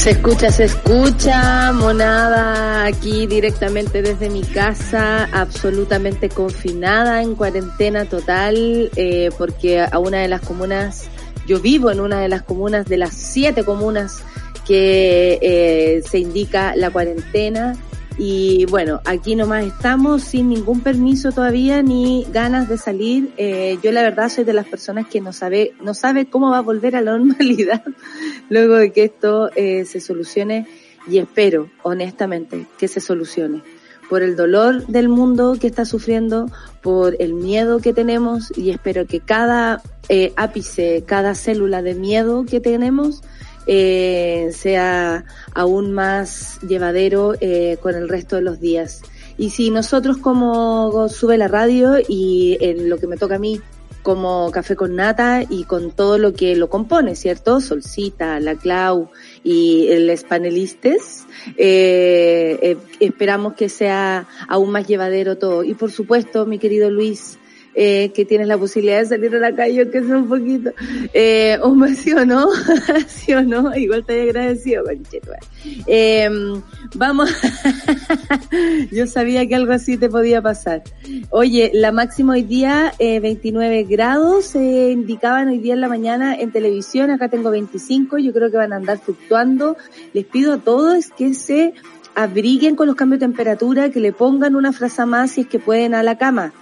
Se escucha, se escucha, monada, aquí directamente desde mi casa, absolutamente confinada, en cuarentena total, eh, porque a una de las comunas, yo vivo en una de las comunas, de las siete comunas que eh, se indica la cuarentena, y bueno, aquí nomás estamos sin ningún permiso todavía ni ganas de salir. Eh, yo la verdad soy de las personas que no sabe, no sabe cómo va a volver a la normalidad luego de que esto eh, se solucione y espero honestamente que se solucione por el dolor del mundo que está sufriendo, por el miedo que tenemos y espero que cada eh, ápice, cada célula de miedo que tenemos eh, sea aún más llevadero eh, con el resto de los días. Y si nosotros como sube la radio y en lo que me toca a mí como café con nata y con todo lo que lo compone, ¿cierto? Solcita, la Clau y el panelistas, eh, eh, esperamos que sea aún más llevadero todo. Y por supuesto, mi querido Luis, eh, que tienes la posibilidad de salir a la calle, que sea un poquito, eh, un sí o no, sí o no, igual te agradecido, eh, vamos, yo sabía que algo así te podía pasar. Oye, la máxima hoy día, eh, 29 grados, se indicaban hoy día en la mañana en televisión, acá tengo 25, yo creo que van a andar fluctuando. Les pido a todos que se abriguen con los cambios de temperatura, que le pongan una frase más si es que pueden a la cama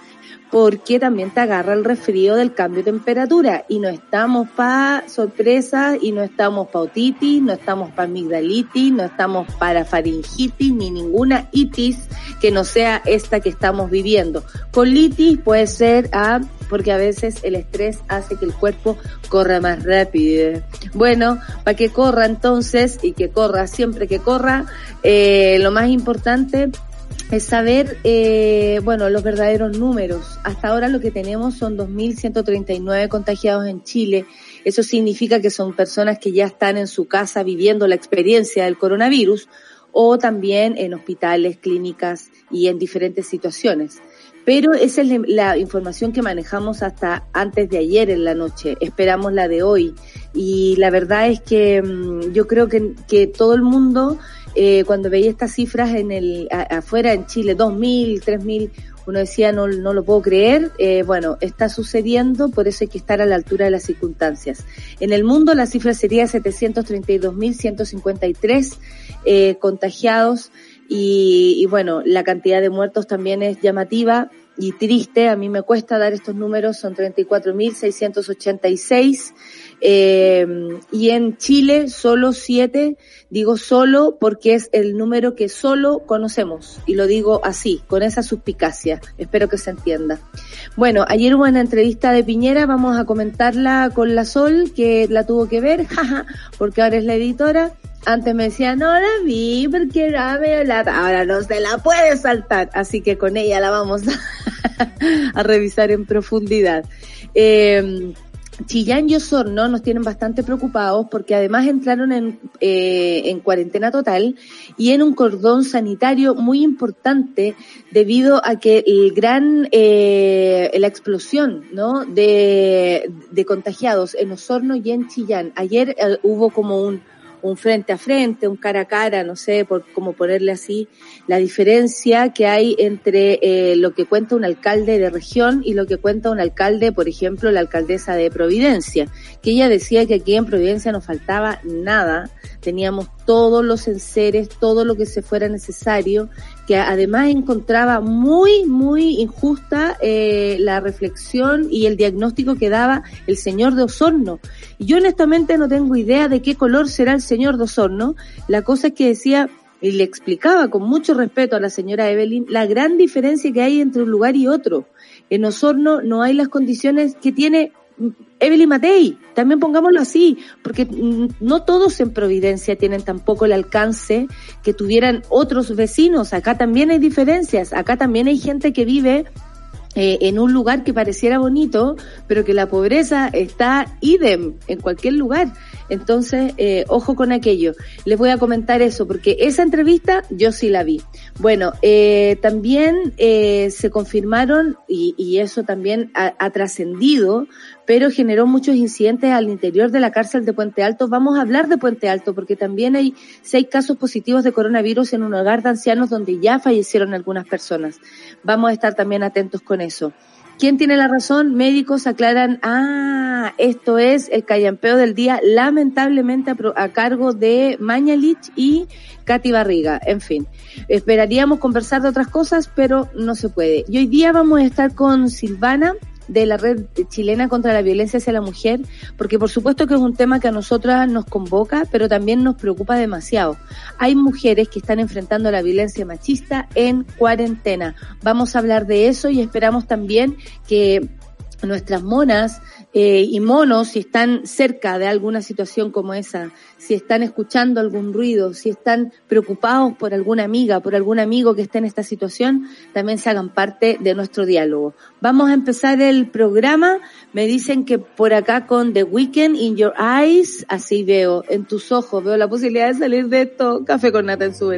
porque también te agarra el resfrío del cambio de temperatura y no estamos para sorpresa y no estamos para otitis, no estamos para amigdalitis, no estamos para faringitis ni ninguna itis que no sea esta que estamos viviendo. Colitis puede ser a porque a veces el estrés hace que el cuerpo corra más rápido. Bueno, para que corra entonces y que corra siempre que corra, eh, lo más importante es saber, eh, bueno, los verdaderos números. Hasta ahora lo que tenemos son 2.139 contagiados en Chile. Eso significa que son personas que ya están en su casa viviendo la experiencia del coronavirus o también en hospitales, clínicas y en diferentes situaciones. Pero esa es la información que manejamos hasta antes de ayer en la noche. Esperamos la de hoy. Y la verdad es que mm, yo creo que, que todo el mundo eh, cuando veía estas cifras en el afuera en Chile, 2.000, 3.000, uno decía no, no lo puedo creer. Eh, bueno, está sucediendo, por eso hay que estar a la altura de las circunstancias. En el mundo la cifra sería 732.153 eh, contagiados y, y bueno, la cantidad de muertos también es llamativa y triste. A mí me cuesta dar estos números, son 34.686. Eh, y en Chile solo siete, digo solo porque es el número que solo conocemos y lo digo así, con esa suspicacia, espero que se entienda. Bueno, ayer hubo una entrevista de Piñera, vamos a comentarla con la Sol, que la tuvo que ver, jaja, porque ahora es la editora. Antes me decía, no la vi porque era medio. Ahora no se la puede saltar. Así que con ella la vamos a, revisar en profundidad. Eh, Chillán y Osorno nos tienen bastante preocupados porque además entraron en, eh, en cuarentena total y en un cordón sanitario muy importante debido a que el gran, eh, la explosión, ¿no? De, de contagiados en Osorno y en Chillán. Ayer eh, hubo como un, un frente a frente, un cara a cara, no sé por cómo ponerle así, la diferencia que hay entre eh, lo que cuenta un alcalde de región y lo que cuenta un alcalde, por ejemplo, la alcaldesa de Providencia, que ella decía que aquí en Providencia no faltaba nada, teníamos todos los enseres, todo lo que se fuera necesario, que además encontraba muy, muy injusta eh, la reflexión y el diagnóstico que daba el señor de Osorno. Yo honestamente no tengo idea de qué color será el señor de Osorno. La cosa es que decía y le explicaba con mucho respeto a la señora Evelyn la gran diferencia que hay entre un lugar y otro. En Osorno no hay las condiciones que tiene Evelyn Matei, también pongámoslo así, porque no todos en Providencia tienen tampoco el alcance que tuvieran otros vecinos. Acá también hay diferencias, acá también hay gente que vive eh, en un lugar que pareciera bonito, pero que la pobreza está idem en cualquier lugar. Entonces, eh, ojo con aquello. Les voy a comentar eso, porque esa entrevista yo sí la vi. Bueno, eh, también eh, se confirmaron, y, y, eso también ha, ha trascendido, pero generó muchos incidentes al interior de la cárcel de Puente Alto. Vamos a hablar de Puente Alto, porque también hay seis casos positivos de coronavirus en un hogar de ancianos donde ya fallecieron algunas personas. Vamos a estar también atentos con eso. ¿Quién tiene la razón? Médicos aclaran, ah, esto es el callampeo del día, lamentablemente a, a, cargo de Mañalich y Katy Barriga. En fin, esperaríamos conversar de otras cosas, pero no se puede. Y hoy día vamos a estar con Silvana de la red chilena contra la violencia hacia la mujer, porque por supuesto que es un tema que a nosotras nos convoca, pero también nos preocupa demasiado. Hay mujeres que están enfrentando la violencia machista en cuarentena. Vamos a hablar de eso y esperamos también que nuestras monas eh, y monos, si están cerca de alguna situación como esa, si están escuchando algún ruido, si están preocupados por alguna amiga, por algún amigo que esté en esta situación, también se hagan parte de nuestro diálogo. Vamos a empezar el programa. Me dicen que por acá con The Weekend in Your Eyes, así veo, en tus ojos, veo la posibilidad de salir de esto. Café con nata en su.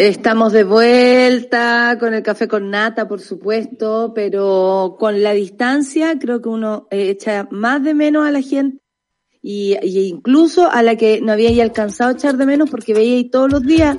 Estamos de vuelta con el café con nata, por supuesto, pero con la distancia creo que uno echa más de menos a la gente y, y, incluso a la que no había alcanzado a echar de menos porque veía ahí todos los días.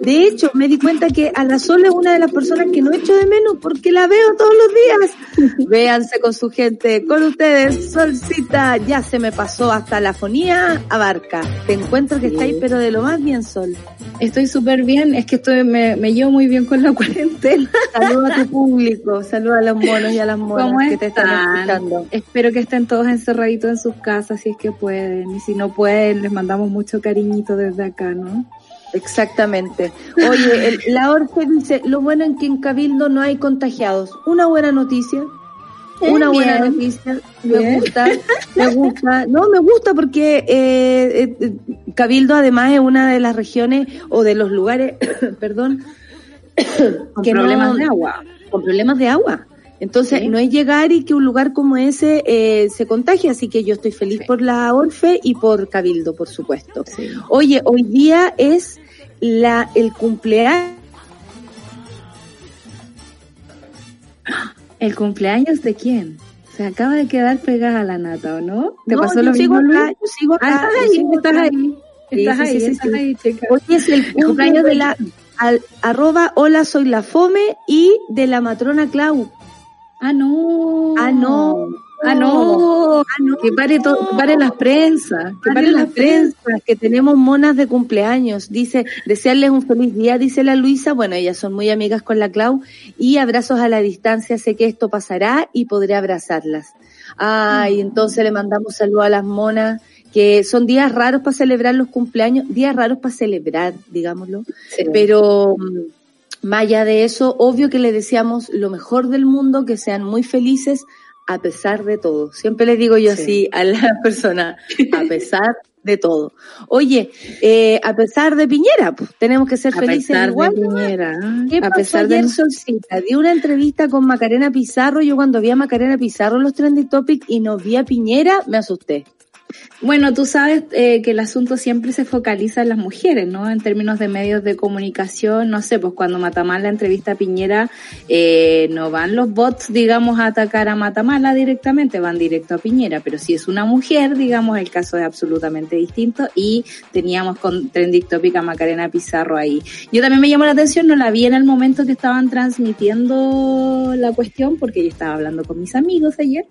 De hecho, me di cuenta que a la Sol es una de las personas que no echo de menos porque la veo todos los días. Véanse con su gente, con ustedes, Solcita, ya se me pasó hasta la fonía abarca. Te encuentro que está ahí, pero de lo más bien, Sol. Estoy súper bien, es que estoy, me, me, llevo muy bien con la cuarentena. Saluda a tu público, saluda a los monos y a las monas que te están escuchando. Espero que estén todos encerraditos en sus casas si es que pueden, y si no pueden, les mandamos mucho cariñito desde acá, ¿no? Exactamente. Oye, el, la Orfe dice, lo bueno en que en Cabildo no hay contagiados. Una buena noticia. Una buena noticia, me gusta, me gusta, no, me gusta porque eh, eh, Cabildo además es una de las regiones o de los lugares, perdón, con que problemas no, de agua, con problemas de agua. Entonces, sí. no es llegar y que un lugar como ese eh, se contagie, así que yo estoy feliz sí. por la Orfe y por Cabildo, por supuesto. Sí. Oye, hoy día es la el cumpleaños ¿El cumpleaños de quién? Se acaba de quedar pegada la nata, ¿o no? ¿Te no, pasó lo mismo, acá, yo sigo acá. Ah, estás ahí, estás ahí. Estás ahí, estás ahí. Hoy es el cumpleaños de la al, arroba hola soy la fome y de la matrona Clau. Ah, no. Ah, no. Ah, no. Ah, no. Que pare, to, que pare las prensas. Que pare las prensas, que tenemos monas de cumpleaños. Dice, desearles un feliz día, dice la Luisa. Bueno, ellas son muy amigas con la Clau. Y abrazos a la distancia. Sé que esto pasará y podré abrazarlas. Ay, entonces le mandamos saludos a las monas que son días raros para celebrar los cumpleaños, días raros para celebrar, digámoslo. Sí. Pero más allá de eso, obvio que le deseamos lo mejor del mundo, que sean muy felices a pesar de todo. Siempre les digo yo sí. así a las personas, a pesar de todo. Oye, eh, a pesar de Piñera, pues tenemos que ser a felices pesar igual. De Piñera. ¿Qué a pasó pesar ayer, de Solcita? Di una entrevista con Macarena Pizarro. Yo cuando vi a Macarena Pizarro en los trending topics y no vi a Piñera, me asusté. Bueno, tú sabes eh, que el asunto siempre se focaliza en las mujeres, ¿no? En términos de medios de comunicación, no sé, pues cuando Matamala entrevista a Piñera, eh, no van los bots, digamos, a atacar a Matamala directamente, van directo a Piñera, pero si es una mujer, digamos, el caso es absolutamente distinto y teníamos con Trending Topic a Macarena Pizarro ahí. Yo también me llamó la atención, no la vi en el momento que estaban transmitiendo la cuestión, porque yo estaba hablando con mis amigos ayer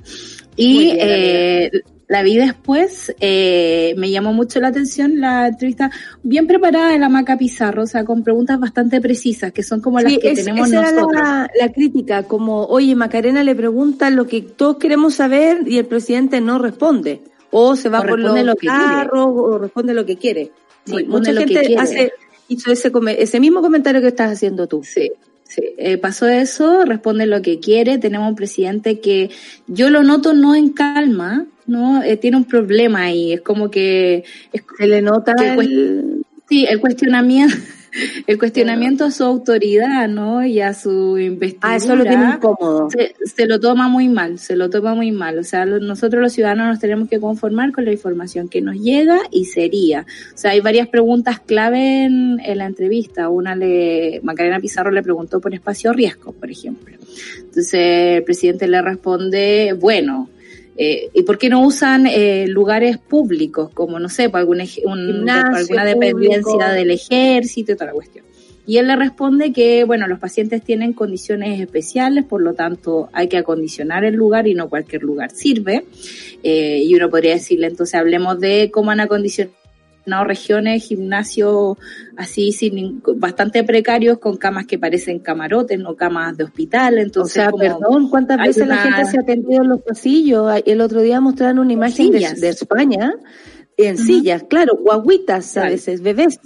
y bien, eh, la vi después, eh, me llamó mucho la atención la entrevista bien preparada de la Maca Pizarro, o sea, con preguntas bastante precisas, que son como las que es, tenemos esa nosotros. Era la, la, crítica, como, oye, Macarena le pregunta lo que todos queremos saber y el presidente no responde. O se va o por los lo que carros, o responde lo que quiere. Sí, mucha gente hace, hizo ese, ese mismo comentario que estás haciendo tú. Sí. Sí, eh, pasó eso, responde lo que quiere, tenemos un presidente que yo lo noto no en calma, no eh, tiene un problema ahí, es como que es, se le nota que el... sí, el cuestionamiento el cuestionamiento a su autoridad, ¿no? Y a su investigación. Ah, eso lo tiene incómodo. Se, se, lo toma muy mal, se lo toma muy mal. O sea, nosotros los ciudadanos nos tenemos que conformar con la información que nos llega y sería. O sea, hay varias preguntas clave en, en la entrevista. Una le, Macarena Pizarro le preguntó por espacio riesgo, por ejemplo. Entonces, el presidente le responde, bueno, eh, ¿Y por qué no usan eh, lugares públicos, como, no sé, por alguna, un, Gimnasio, alguna dependencia público. del ejército y toda la cuestión? Y él le responde que, bueno, los pacientes tienen condiciones especiales, por lo tanto hay que acondicionar el lugar y no cualquier lugar sirve. Eh, y uno podría decirle, entonces hablemos de cómo han acondicionado no regiones, gimnasios así sin bastante precarios con camas que parecen camarotes, no camas de hospital, entonces o sea, perdón, ¿cuántas veces una... la gente se ha atendido en los pasillos? El otro día mostraron una imagen de, de, España en uh -huh. sillas, claro, guaguitas a veces, bebés.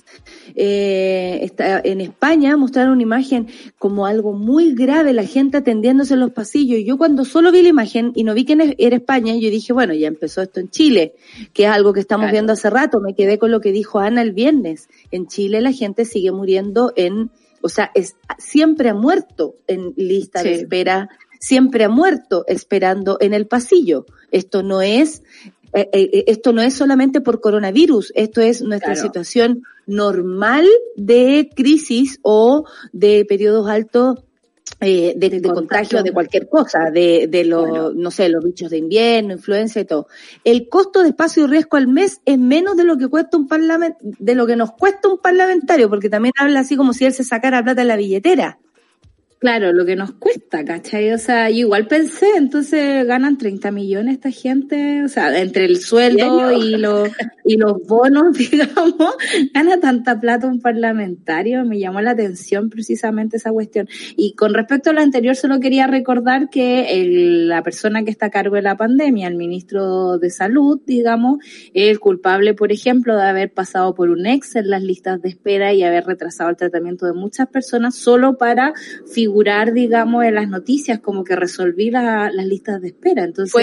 Eh, está, en España mostraron una imagen como algo muy grave, la gente atendiéndose en los pasillos. Y yo cuando solo vi la imagen y no vi que era España, yo dije, bueno, ya empezó esto en Chile, que es algo que estamos claro. viendo hace rato. Me quedé con lo que dijo Ana el viernes. En Chile la gente sigue muriendo en, o sea, es, siempre ha muerto en lista sí. de espera, siempre ha muerto esperando en el pasillo. Esto no es eh, eh, esto no es solamente por coronavirus, esto es nuestra Claro. situación normal de crisis o de periodos altos eh, de, de contagio de cualquier cosa, de, de los, Bueno. no sé, los bichos de invierno, influenza y todo. El costo de espacio y riesgo al mes es menos de lo que cuesta un parlament, de lo que nos cuesta un parlamentario, porque también habla así como si él se sacara plata en la billetera. Claro, lo que nos cuesta, ¿cachai? O sea, yo igual pensé, entonces ganan 30 millones esta gente, o sea, entre el sueldo y los, y los bonos, digamos, gana tanta plata un parlamentario, me llamó la atención precisamente esa cuestión. Y con respecto a lo anterior, solo quería recordar que el- la persona que está a cargo de la pandemia, el ministro de Salud, digamos, es el culpable, por ejemplo, de haber pasado por un ex en las listas de espera y haber retrasado el tratamiento de muchas personas solo para figurar, digamos, en las noticias como que resolví la- las listas de espera. Entonces,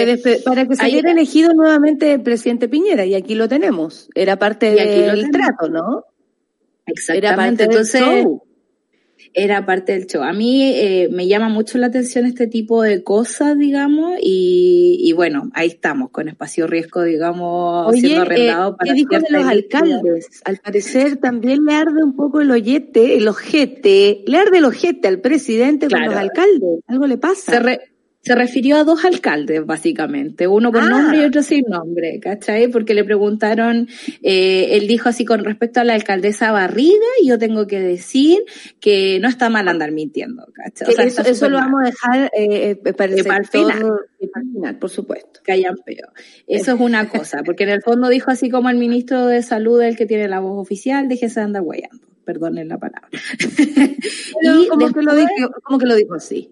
para que ahí- saliera elegido nuevamente el presidente Piñera, y aquí lo tenemos. Era parte del trato, ¿no? Era exactamente. del Entonces, show. Era parte del show. A mí eh, me llama mucho la atención este tipo de cosas, digamos, y, y bueno, ahí estamos, con espacio riesgo, digamos, Oye, siendo eh, arrendado para ¿qué dijo de los alcaldes? Al parecer también le arde un poco el ollete, el ojete, le arde el ojete al presidente con los alcaldes. Algo le pasa. Se, re- se refirió a dos alcaldes, básicamente, uno con Ah. nombre y otro sin nombre, ¿cachai? Porque le preguntaron, eh, él dijo así con respecto a la alcaldesa Barriga, y yo tengo que decir que no está mal andar mintiendo, ¿cachai? O sea, eso eso lo vamos a dejar eh, eh, para el Eh, para el sector- final. eh, para el final, por supuesto. callan peo. Eso es una cosa, porque en el fondo dijo así como el ministro de salud, el que tiene la voz oficial, déjese de andar guayando, perdonen la palabra. Y como, que lo después- dijo, como que lo dijo así.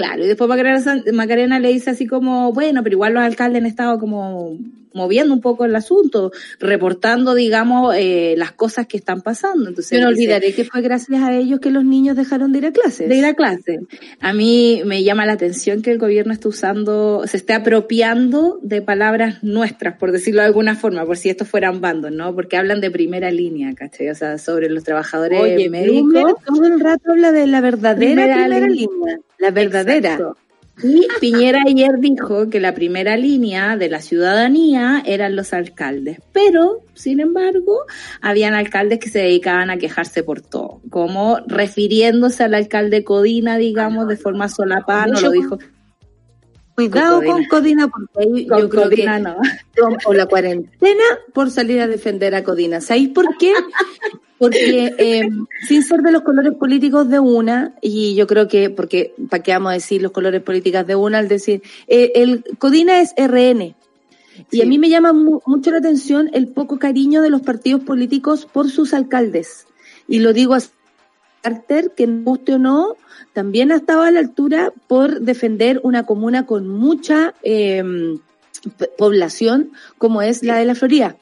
Claro, y después Macarena, Macarena le dice así como, bueno, pero igual los alcaldes han estado como moviendo un poco el asunto, reportando, digamos, eh, las cosas que están pasando. Entonces, Yo no olvidaré que fue gracias a ellos que los niños dejaron de ir a clases. de ir a clase. A mí me llama la atención que el gobierno esté usando, se esté apropiando de palabras nuestras, por decirlo de alguna forma, por si estos fueran bandos, ¿no? Porque hablan de primera línea, ¿cachai? O sea, sobre los trabajadores Oye, médicos. Todo el rato habla de la verdadera Primera primera, línea. línea. La verdadera. Exacto. Y Piñera ayer dijo que la primera línea de la ciudadanía eran los alcaldes, pero, sin embargo, habían alcaldes que se dedicaban a quejarse por todo, como refiriéndose al alcalde Codina, digamos, de forma solapada, no lo dijo Cuidado Con con Codina, porque ahí con yo creo Codina, que no. rompo la cuarentena por salir a defender a Codina. ¿Sabéis por qué? Porque eh, sin ser de los colores políticos de una, y yo creo que, porque, ¿para qué vamos a decir los colores políticos de una al decir, eh, el Codina es RN. Y Sí. a mí me llama mu- mucho la atención el poco cariño de los partidos políticos por sus alcaldes. Y lo digo así. Carter, que nos guste o no, también ha estado a la altura por defender una comuna con mucha eh, p- población como es la de la Florida.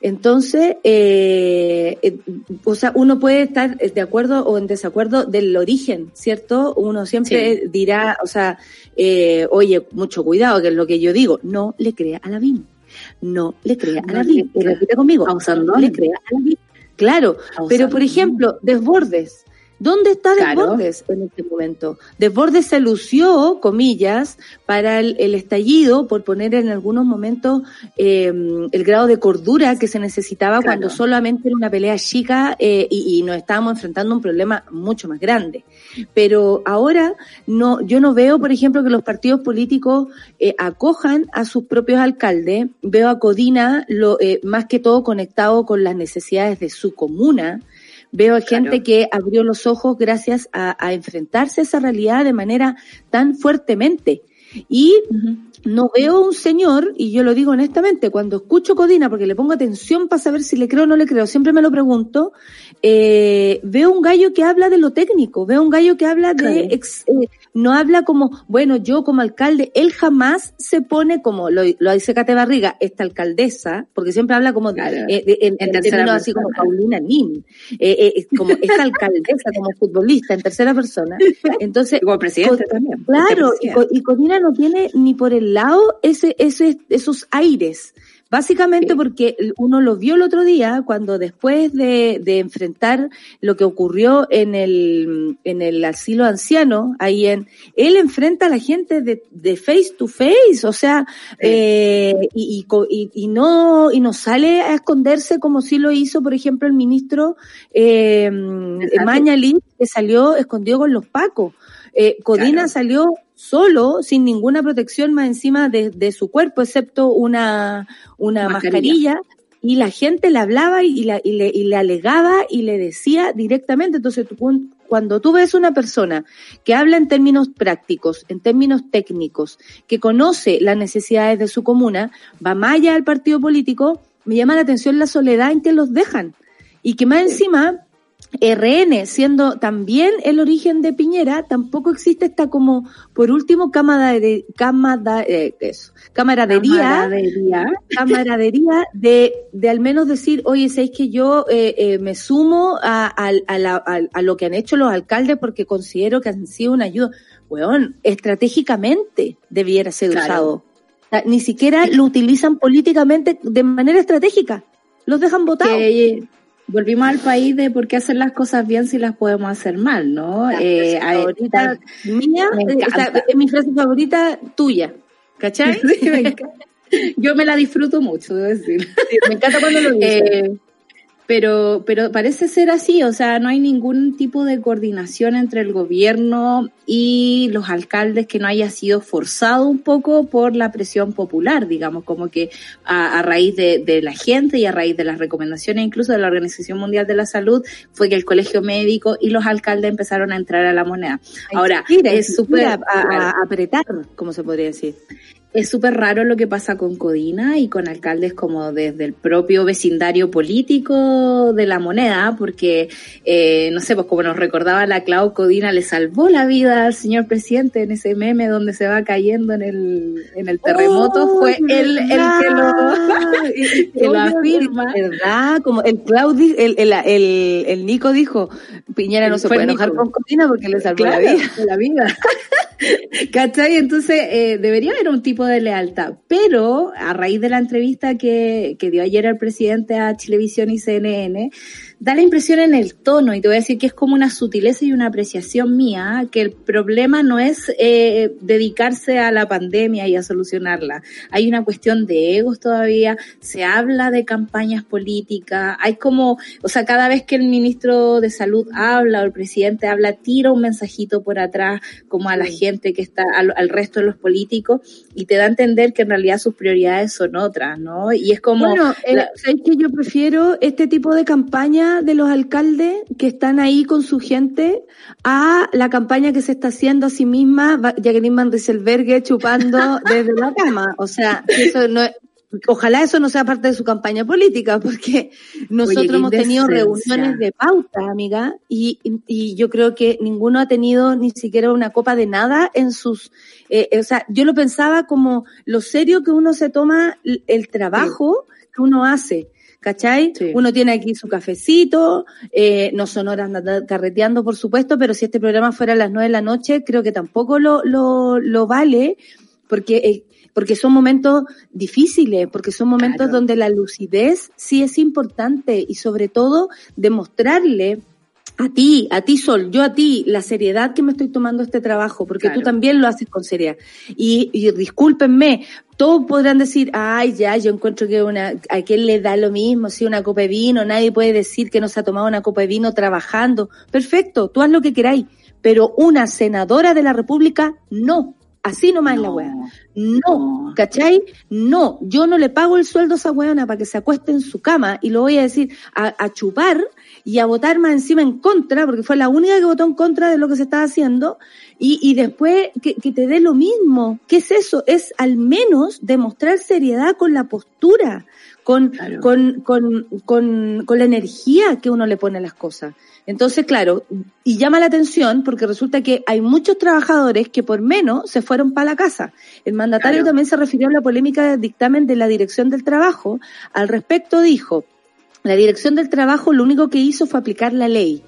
Entonces, eh, eh, o sea, uno puede estar de acuerdo o en desacuerdo del origen, ¿cierto? Uno siempre dirá, o sea, eh, oye, mucho cuidado, que es lo que yo digo, no le crea a la BIM. No le crea a No la BIM. Repite conmigo, A no Usandón. le crea a la BIM. Claro, pero por ejemplo, Desbordes. ¿Dónde está Claro. Desbordes en este momento? Desbordes se lució, comillas, para el, el estallido por poner en algunos momentos eh, el grado de cordura que se necesitaba Claro. cuando solamente era una pelea chica eh, y, y nos estábamos enfrentando a un problema mucho más grande. Pero ahora no, yo no veo, por ejemplo, que los partidos políticos eh, acojan a sus propios alcaldes. Veo a Codina lo, eh, más que todo conectado con las necesidades de su comuna. Veo Claro. gente que abrió los ojos gracias a, a enfrentarse a esa realidad de manera tan fuertemente. Y. no veo un señor, y yo lo digo honestamente, cuando escucho Codina, porque le pongo atención para saber si le creo o no le creo, siempre me lo pregunto, eh, veo un gallo que habla de lo técnico, veo un gallo que habla de, ex- eh, no habla como, bueno, yo como alcalde, él jamás se pone como, lo, lo dice Cate Barriga, esta alcaldesa, porque siempre habla como, Claro. eh, de- en, En en tercera términos así como. Paulina Nin, como esta alcaldesa, como futbolista en tercera persona. Entonces, Como presidente también. Claro, y Codina no tiene ni por el lado ese, ese, esos aires. Básicamente porque uno lo vio el otro día cuando después de, de enfrentar lo que ocurrió en el, en el asilo anciano, ahí en, él enfrenta a la gente de, de face to face, o sea, eh, y, y, y, no, y no sale a esconderse como si lo hizo, por ejemplo, el ministro eh, Mañalich, que salió escondido con los pacos. Eh, Codina salió solo, sin ninguna protección más encima de, de su cuerpo, excepto una, una mascarilla. y la gente le hablaba y, la, y, le, y le alegaba y le decía directamente. Entonces, tú, cuando tú ves una persona que habla en términos prácticos, en términos técnicos, que conoce las necesidades de su comuna, va más allá del partido político, me llama la atención la soledad en que los dejan. Y que más encima RN, siendo también el origen de Piñera, tampoco existe esta como, por último, cámara de, cámara, eh, eso, camaradería, camaradería, camaradería de, de al menos decir, oye, sabéis que yo eh, eh, me sumo a, a, a, a, lo que han hecho los alcaldes porque considero que han sido una ayuda. Weón, estratégicamente debiera ser usado. ni siquiera lo utilizan políticamente de manera estratégica. Los dejan votados volvimos al país de por qué hacer las cosas bien si las podemos hacer mal, ¿no? eh, favorita mía, es mi frase favorita tuya, ¿cachai? Yo me la disfruto mucho, debo decir. me encanta cuando lo dices. Eh, pero, pero parece ser así, o sea, no hay ningún tipo de coordinación entre el gobierno y los alcaldes que no haya sido forzado un poco por la presión popular, digamos, como que a, raíz de, de, la gente y a raíz de las recomendaciones incluso de la Organización Mundial de la Salud, fue que el colegio médico y los alcaldes empezaron a entrar a la moneda. Ahora, es súper... a apretar, como se podría decir es súper raro lo que pasa con Codina y con alcaldes como desde el propio vecindario político de la moneda, porque, eh, no sé, pues como nos recordaba la Clau, Codina le salvó la vida al señor presidente en ese meme donde se va cayendo en el, en el terremoto, fue él el que lo, que lo afirma. ¿Verdad? Como el Claudio, el, el, el, el, Nico dijo, Piñera no se puede enojar con Codina porque le salvó la vida. La vida. ¿Cachai? Entonces, eh, debería haber un tipo de lealtad. Pero, a raíz de la entrevista que, que dio ayer el presidente a Chilevisión y CNN, da la impresión en el tono, y te voy a decir que es como una sutileza y una apreciación mía, que el problema no es eh, dedicarse a la pandemia y a solucionarla. Hay una cuestión de egos todavía, se habla de campañas políticas, hay como, o sea, cada vez que el ministro de salud habla o el presidente habla, tira un mensajito por atrás, como a la gente que está, al, al, resto de los políticos, y te da a entender que en realidad sus prioridades son otras, ¿no? Y es como... Bueno, eh, la... que yo prefiero este tipo de campaña de los alcaldes que están ahí con su gente a la campaña que se está haciendo a sí misma Jacqueline Van Rieselberghe chupando desde la cama. O sea, eso no ojalá eso no sea parte de su campaña política, porque nosotros hemos tenido reuniones de pauta, amiga, y, y, yo creo que ninguno ha tenido ni siquiera una copa de nada en sus, eh, o sea, yo lo pensaba como lo serio que uno se toma el trabajo que uno hace. ¿cachai? Uno tiene aquí su cafecito, eh, no son horas carreteando, por supuesto, pero si este programa fuera a las nueve de la noche, creo que tampoco lo, lo, lo vale, porque, eh, porque son momentos difíciles, porque son momentos donde la lucidez sí es importante y sobre todo demostrarle a ti, a ti Sol, yo a ti, la seriedad que me estoy tomando este trabajo, porque claro. tú también lo haces con seriedad. Y, y, discúlpenme, todos podrán decir, ay, ya, yo encuentro que una, a quién le da lo mismo, si una copa de vino, nadie puede decir que no se ha tomado una copa de vino trabajando. Perfecto, tú haz lo que queráis, pero una senadora de la República, no. Así nomás no, la weá. No, no, ¿cachai? No, yo no le pago el sueldo a esa weona para que se acueste en su cama y lo voy a decir a, a chupar y a votar más encima en contra, porque fue la única que votó en contra de lo que se estaba haciendo, y, y después que, que te dé lo mismo. ¿Qué es eso? Es al menos demostrar seriedad con la postura, con, claro. con, con, con, con la energía que uno le pone a las cosas. Entonces, claro, y llama la atención porque resulta que hay muchos trabajadores que por menos se fueron para la casa. El mandatario claro. también se refirió a la polémica del dictamen de la Dirección del Trabajo. Al respecto dijo, la Dirección del Trabajo lo único que hizo fue aplicar la ley.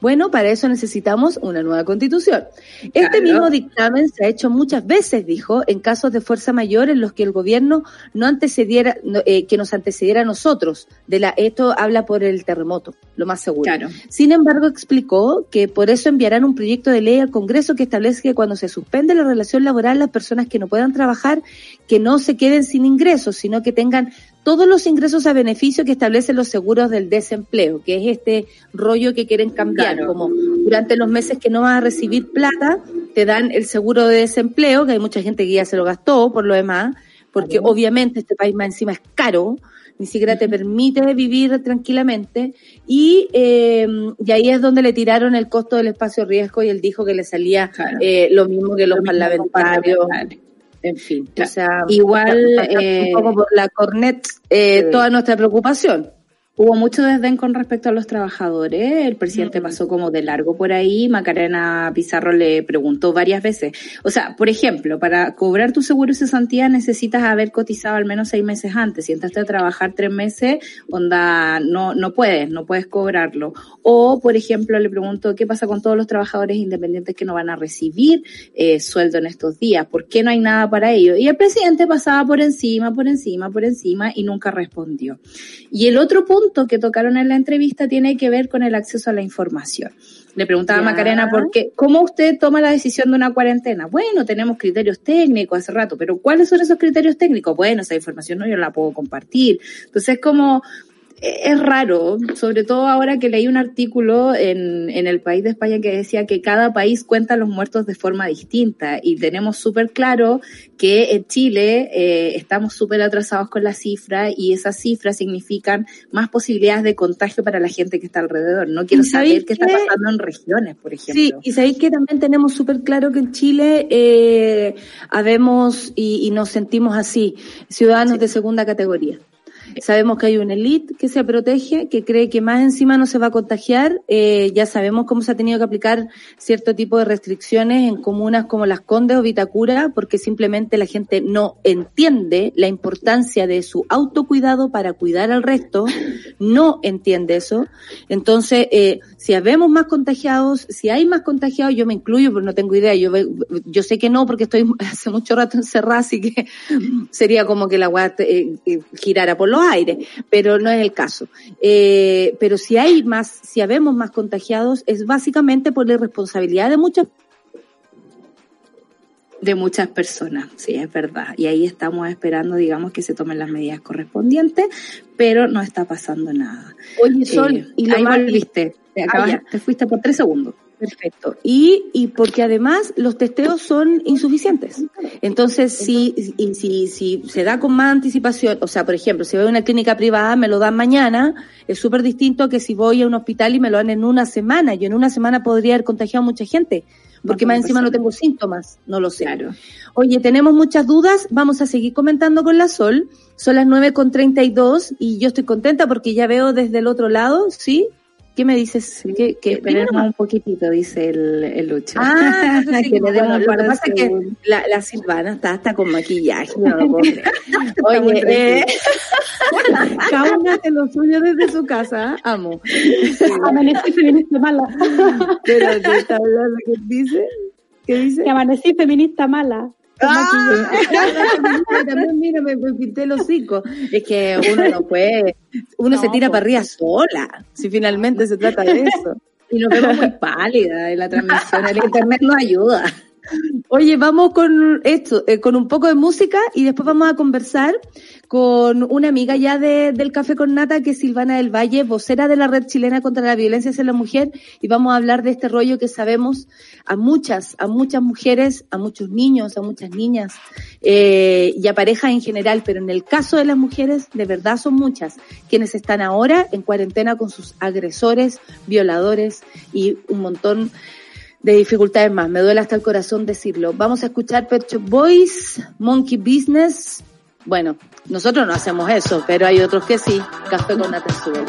Bueno, para eso necesitamos una nueva constitución. Este Claro. mismo dictamen se ha hecho muchas veces, dijo, en casos de fuerza mayor en los que el gobierno no antecediera, no, eh, que nos antecediera a nosotros. De la, esto habla por el terremoto, lo más seguro. Claro. Sin embargo, explicó que por eso enviarán un proyecto de ley al Congreso que establece que cuando se suspende la relación laboral, las personas que no puedan trabajar, que no se queden sin ingresos, sino que tengan todos los ingresos a beneficio que establecen los seguros del desempleo, que es este rollo que quieren cambiar, Claro. como durante los meses que no vas a recibir plata, te dan el seguro de desempleo, que hay mucha gente que ya se lo gastó por lo demás, porque obviamente este país más encima es caro, ni siquiera te permite vivir tranquilamente, y, eh, y ahí es donde le tiraron el costo del espacio riesgo y él dijo que le salía Claro. eh, lo mismo que los Lo parlamentarios. En fin. O sea, Igual, eh, un poco por la cornet eh, toda nuestra preocupación. Hubo mucho desdén con respecto a los trabajadores. El presidente Mm. pasó como de largo por ahí. Macarena Pizarro le preguntó varias veces. O sea, por ejemplo, para cobrar tu seguro de cesantía necesitas haber cotizado al menos seis meses antes. Si entraste a trabajar tres meses, onda, no, no puedes, no puedes cobrarlo. O, por ejemplo, le pregunto qué pasa con todos los trabajadores independientes que no van a recibir eh, sueldo en estos días. ¿Por qué no hay nada para ello? Y el presidente pasaba por encima, por encima, por encima y nunca respondió. Y el otro punto que tocaron en la entrevista tiene que ver con el acceso a la información. Le preguntaba a. Macarena, ¿por qué? ¿Cómo usted toma la decisión de una cuarentena? Bueno, tenemos criterios técnicos hace rato, pero ¿cuáles son esos criterios técnicos? Bueno, esa información no yo la puedo compartir. Entonces, como es raro, sobre todo ahora que leí un artículo en, en el país de España que decía que cada país cuenta los muertos de forma distinta y tenemos súper claro que en Chile eh, estamos súper atrasados con la cifra y esas cifras significan más posibilidades de contagio para la gente que está alrededor. No quiero ¿Y sabéis saber qué está pasando en regiones, por ejemplo. Sí, y sabéis que también tenemos súper claro que en Chile eh, habemos y, y nos sentimos así, ciudadanos de segunda categoría. Sabemos que hay una élite que se protege, que cree que más encima no se va a contagiar. Eh, ya sabemos cómo se ha tenido que aplicar cierto tipo de restricciones en comunas como Las Condes o Vitacura, porque simplemente la gente no entiende la importancia de su autocuidado para cuidar al resto, no entiende eso. Entonces, eh, si habemos más contagiados, si hay más contagiados, yo me incluyo, pero no tengo idea. Yo, yo sé que no, porque estoy hace mucho rato encerrada, así que sería como que la weá eh, eh, girara por los aires, pero no es el caso. Eh, pero si hay más, si habemos más contagiados, es básicamente por la irresponsabilidad de muchas de muchas personas, sí, es verdad. Y ahí estamos esperando, digamos, que se tomen las medidas correspondientes, pero no está pasando nada. Oye, Sol, Eh, y lo ahí más- volviste, te, Ah, acabas- ya. te fuiste por tres segundos. Perfecto. Y, y porque además los testeos son insuficientes. Entonces, si, y si, si se da con más anticipación, o sea, por ejemplo, si voy a una clínica privada, me lo dan mañana, es súper distinto a que si voy a un hospital y me lo dan en una semana. Yo en una semana podría haber contagiado a mucha gente, porque más de encima no tengo síntomas, no lo sé. Claro. Oye, tenemos muchas dudas, vamos a seguir comentando con la Sol. Son las 9 con 32 y yo estoy contenta porque ya veo desde el otro lado, ¿sí? ¿Qué me dices? ¿Qué, qué- Esperemos nomás. un poquito, dice el, el Lucho. Ah, sí, que le bueno, lo que pasa es que la, la Silvana está hasta con maquillaje, no lo puedo creer. muy Oye, eh, cada una hace lo suyo desde su casa, amo. Amanecí feminista mala. Pero, ¿qué está hablando? ¿Qué dice? ¿Qué dice? Que amanecí feminista mala. Ah, también mira, me, me pinté los hocico. Es que uno no puede, uno se tira para arriba sola, si finalmente se trata de eso. Y nos vemos muy pálida en la transmisión. El internet no ayuda. Oye, vamos con esto, eh, con un poco de música y después vamos a conversar con una amiga ya de, del Café con Nata, que es Silvana del Valle, vocera de la Red Chilena contra la Violencia hacia la Mujer, y vamos a hablar de este rollo que sabemos a muchas, a muchas mujeres, a muchos niños, a muchas niñas, eh, y a parejas en general, pero en el caso de las mujeres, de verdad son muchas, quienes están ahora en cuarentena con sus agresores, violadores y un montón de dificultades más. Me duele hasta el corazón decirlo. Vamos a escuchar Pet Boys, Monkey Business. Bueno, nosotros no hacemos eso, pero hay otros que sí. Café con Nata en.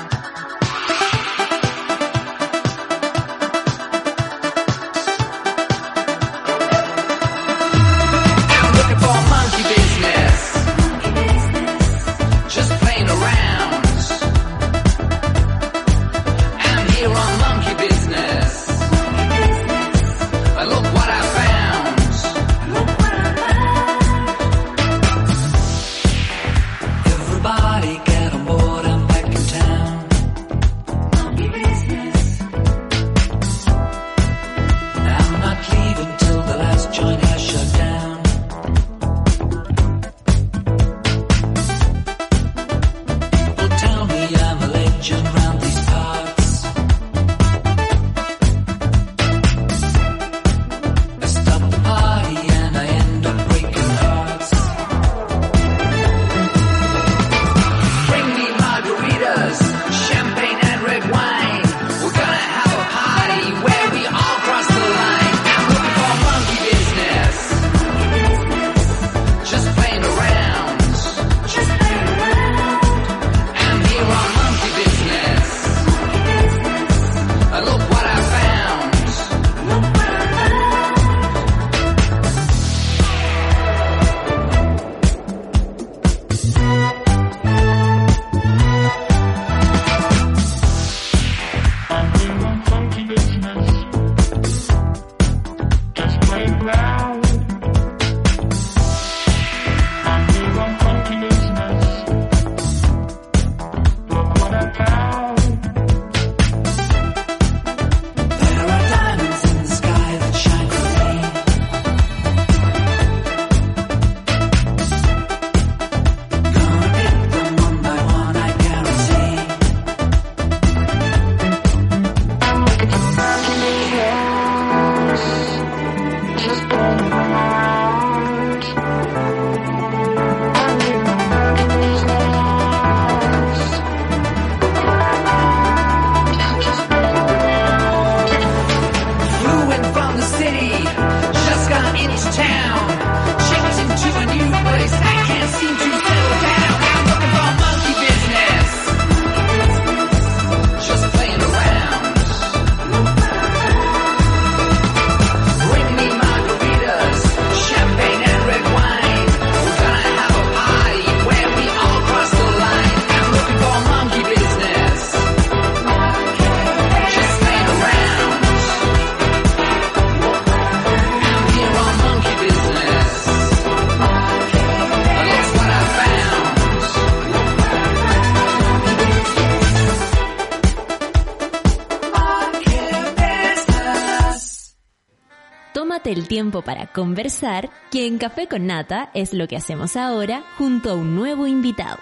Tiempo para conversar, que en Café con Nata es lo que hacemos ahora junto a un nuevo invitado.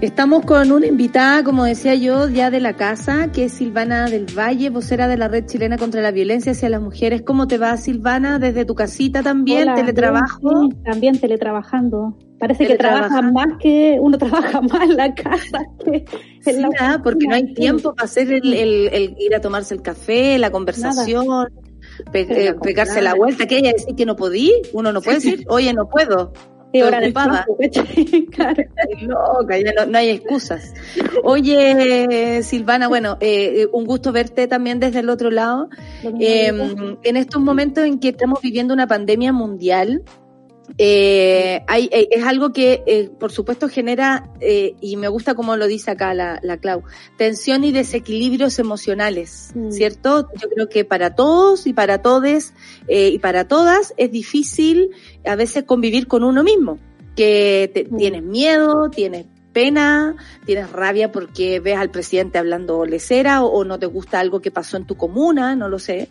Estamos con una invitada, como decía yo, ya de la casa, que es Silvana del Valle, vocera de la Red Chilena contra la Violencia hacia las Mujeres. ¿Cómo te va, Silvana? Desde tu casita también, Hola, teletrabajo. sí, también teletrabajando. Parece que trabajan más que uno trabaja más en la casa que en la Sí, nada, porque no hay tiempo para hacer el, el- el ir a tomarse el café, la conversación, pe- eh, pegarse la vuelta, que ella decir que no podí, uno no puede decir, oye, no puedo. Estoy ocupada. Claro. Loca, ya no, no hay excusas. Oye, Silvana, bueno, eh, un gusto verte también desde el otro lado. Eh, en estos momentos en que estamos viviendo una pandemia mundial, eh, hay, eh, es algo que, eh, por supuesto, genera, eh, y me gusta como lo dice acá la, la Clau, tensión y desequilibrios emocionales, Mm. ¿cierto? Yo creo que para todos y para todes eh, y para todas es difícil a veces convivir con uno mismo, que te- Mm. tienes miedo, tienes pena, tienes rabia porque ves al presidente hablando lecera o, o no te gusta algo que pasó en tu comuna, no lo sé,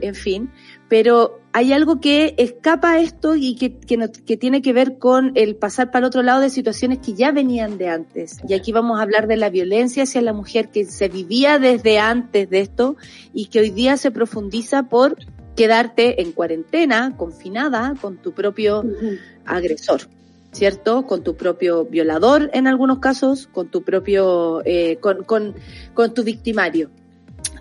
en fin. Pero hay algo que escapa a esto y que, que, tiene que ver con el pasar para el otro lado de situaciones que ya venían de antes. Y aquí vamos a hablar de la violencia hacia la mujer que se vivía desde antes de esto y que hoy día se profundiza por quedarte en cuarentena, confinada, con tu propio agresor, ¿cierto? Con tu propio violador en algunos casos, con tu propio, eh, con, con, con tu victimario.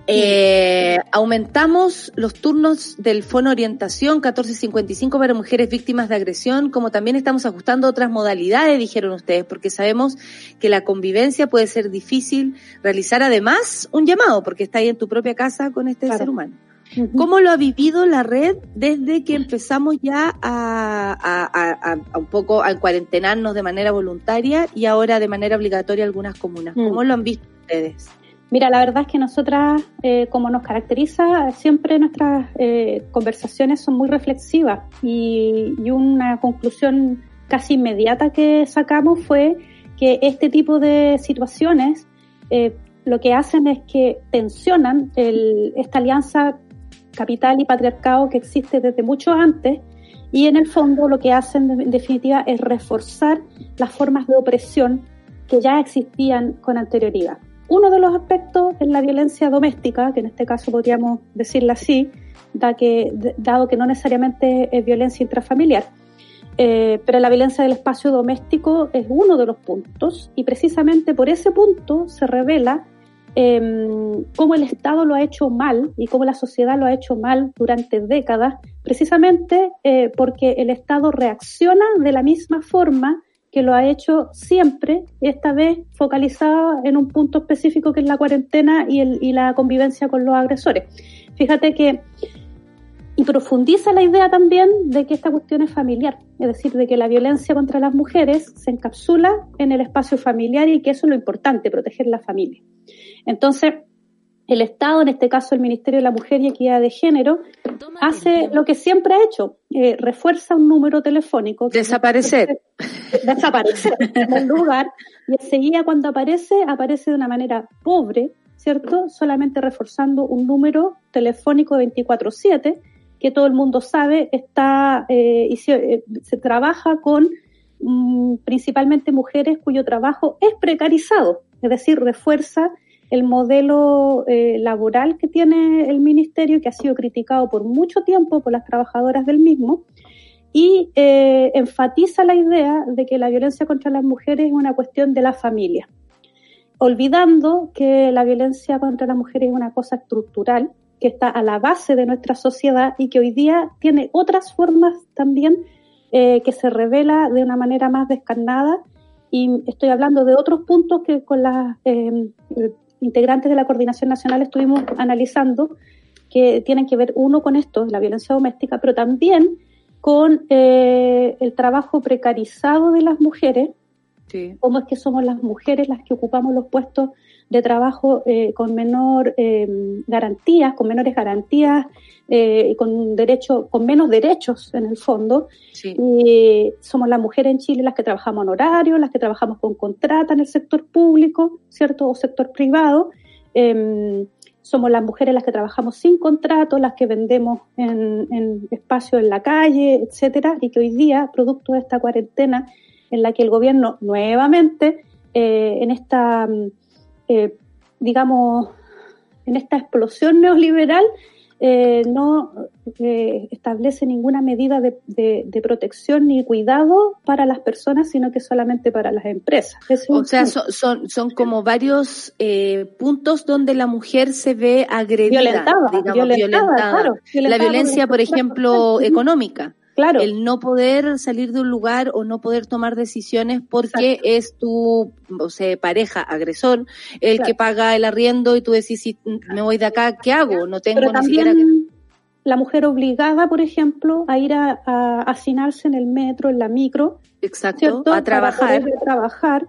Eh, aumentamos los turnos del Fono Orientación 1455 para mujeres víctimas de agresión, como también estamos ajustando otras modalidades, dijeron ustedes, porque sabemos que la convivencia puede ser difícil realizar además un llamado, porque está ahí en tu propia casa con este Claro. ser humano. ¿Cómo lo ha vivido la red desde que empezamos ya a, a- a- a- un poco a cuarentenarnos de manera voluntaria y ahora de manera obligatoria algunas comunas? Mm. ¿Cómo lo han visto ustedes? Mira, la verdad es que nosotras, eh, como nos caracteriza, siempre nuestras eh, conversaciones son muy reflexivas y, una conclusión casi inmediata que sacamos fue que este tipo de situaciones eh, lo que hacen es que tensionan el- esta alianza capital y patriarcado que existe desde mucho antes y en el fondo lo que hacen en definitiva es reforzar las formas de opresión que ya existían con anterioridad. Uno de los aspectos es la violencia doméstica, que en este caso podríamos decirla así, dado que no necesariamente es violencia intrafamiliar. Eh, pero la violencia del espacio doméstico es uno de los puntos y precisamente por ese punto se revela eh, cómo el Estado lo ha hecho mal y cómo la sociedad lo ha hecho mal durante décadas, precisamente eh, porque el Estado reacciona de la misma forma que lo ha hecho siempre, esta vez focalizada en un punto específico que es la cuarentena y, el, y la convivencia con los agresores. Fíjate que, y profundiza la idea también de que esta cuestión es familiar, es decir, de que la violencia contra las mujeres se encapsula en el espacio familiar y que eso es lo importante, proteger la familia. Entonces, el Estado, en este caso el Ministerio de la Mujer y Equidad de Género, hace lo que siempre ha hecho, eh, refuerza un número telefónico. Desaparecer. desaparecer en el lugar y enseguida cuando aparece, aparece de una manera pobre, ¿cierto? Solamente reforzando un número telefónico 24/7 que todo el mundo sabe está eh, y se, eh, se trabaja con mm, principalmente mujeres cuyo trabajo es precarizado, es decir, refuerza el modelo eh, laboral que tiene el ministerio, que ha sido criticado por mucho tiempo por las trabajadoras del mismo, y eh, enfatiza la idea de que la violencia contra las mujeres es una cuestión de la familia, olvidando que la violencia contra las mujeres es una cosa estructural que está a la base de nuestra sociedad y que hoy día tiene otras formas también eh, que se revela de una manera más descarnada. Y estoy hablando de otros puntos que con las integrantes de la Coordinación Nacional estuvimos analizando que tienen que ver uno con esto, la violencia doméstica, pero también con eh, el trabajo precarizado de las mujeres, Sí. cómo es que somos las mujeres las que ocupamos los puestos de trabajo eh, con menor eh, garantías, con menores garantías, eh, con derecho, con menos derechos en el fondo. Sí. Y somos las mujeres en Chile las que trabajamos en horario, las que trabajamos con contrata en el sector público, ¿cierto? O sector privado. Eh, somos las mujeres las que trabajamos sin contrato, las que vendemos en, en espacios en la calle, etcétera, y que hoy día, producto de esta cuarentena, en la que el gobierno nuevamente, eh, en esta, eh, digamos, en esta explosión neoliberal, eh, no eh, establece ninguna medida de, de, de, protección ni cuidado para las personas, sino que solamente para las empresas. o sea, son, son, son, como varios eh, puntos donde la mujer se ve agredida, violentada, digamos, violentada, violentada. Claro, la violencia, por ejemplo, económica. Claro. El no poder salir de un lugar o no poder tomar decisiones porque Exacto. es tu o sea, pareja agresor el claro. que paga el arriendo y tú decís, si me voy de acá, ¿qué hago? No tengo Pero ni también siquiera la mujer obligada, por ejemplo, a ir a, a hacinarse en el metro, en la micro. Exacto, ¿cierto? a trabajar. Para trabajar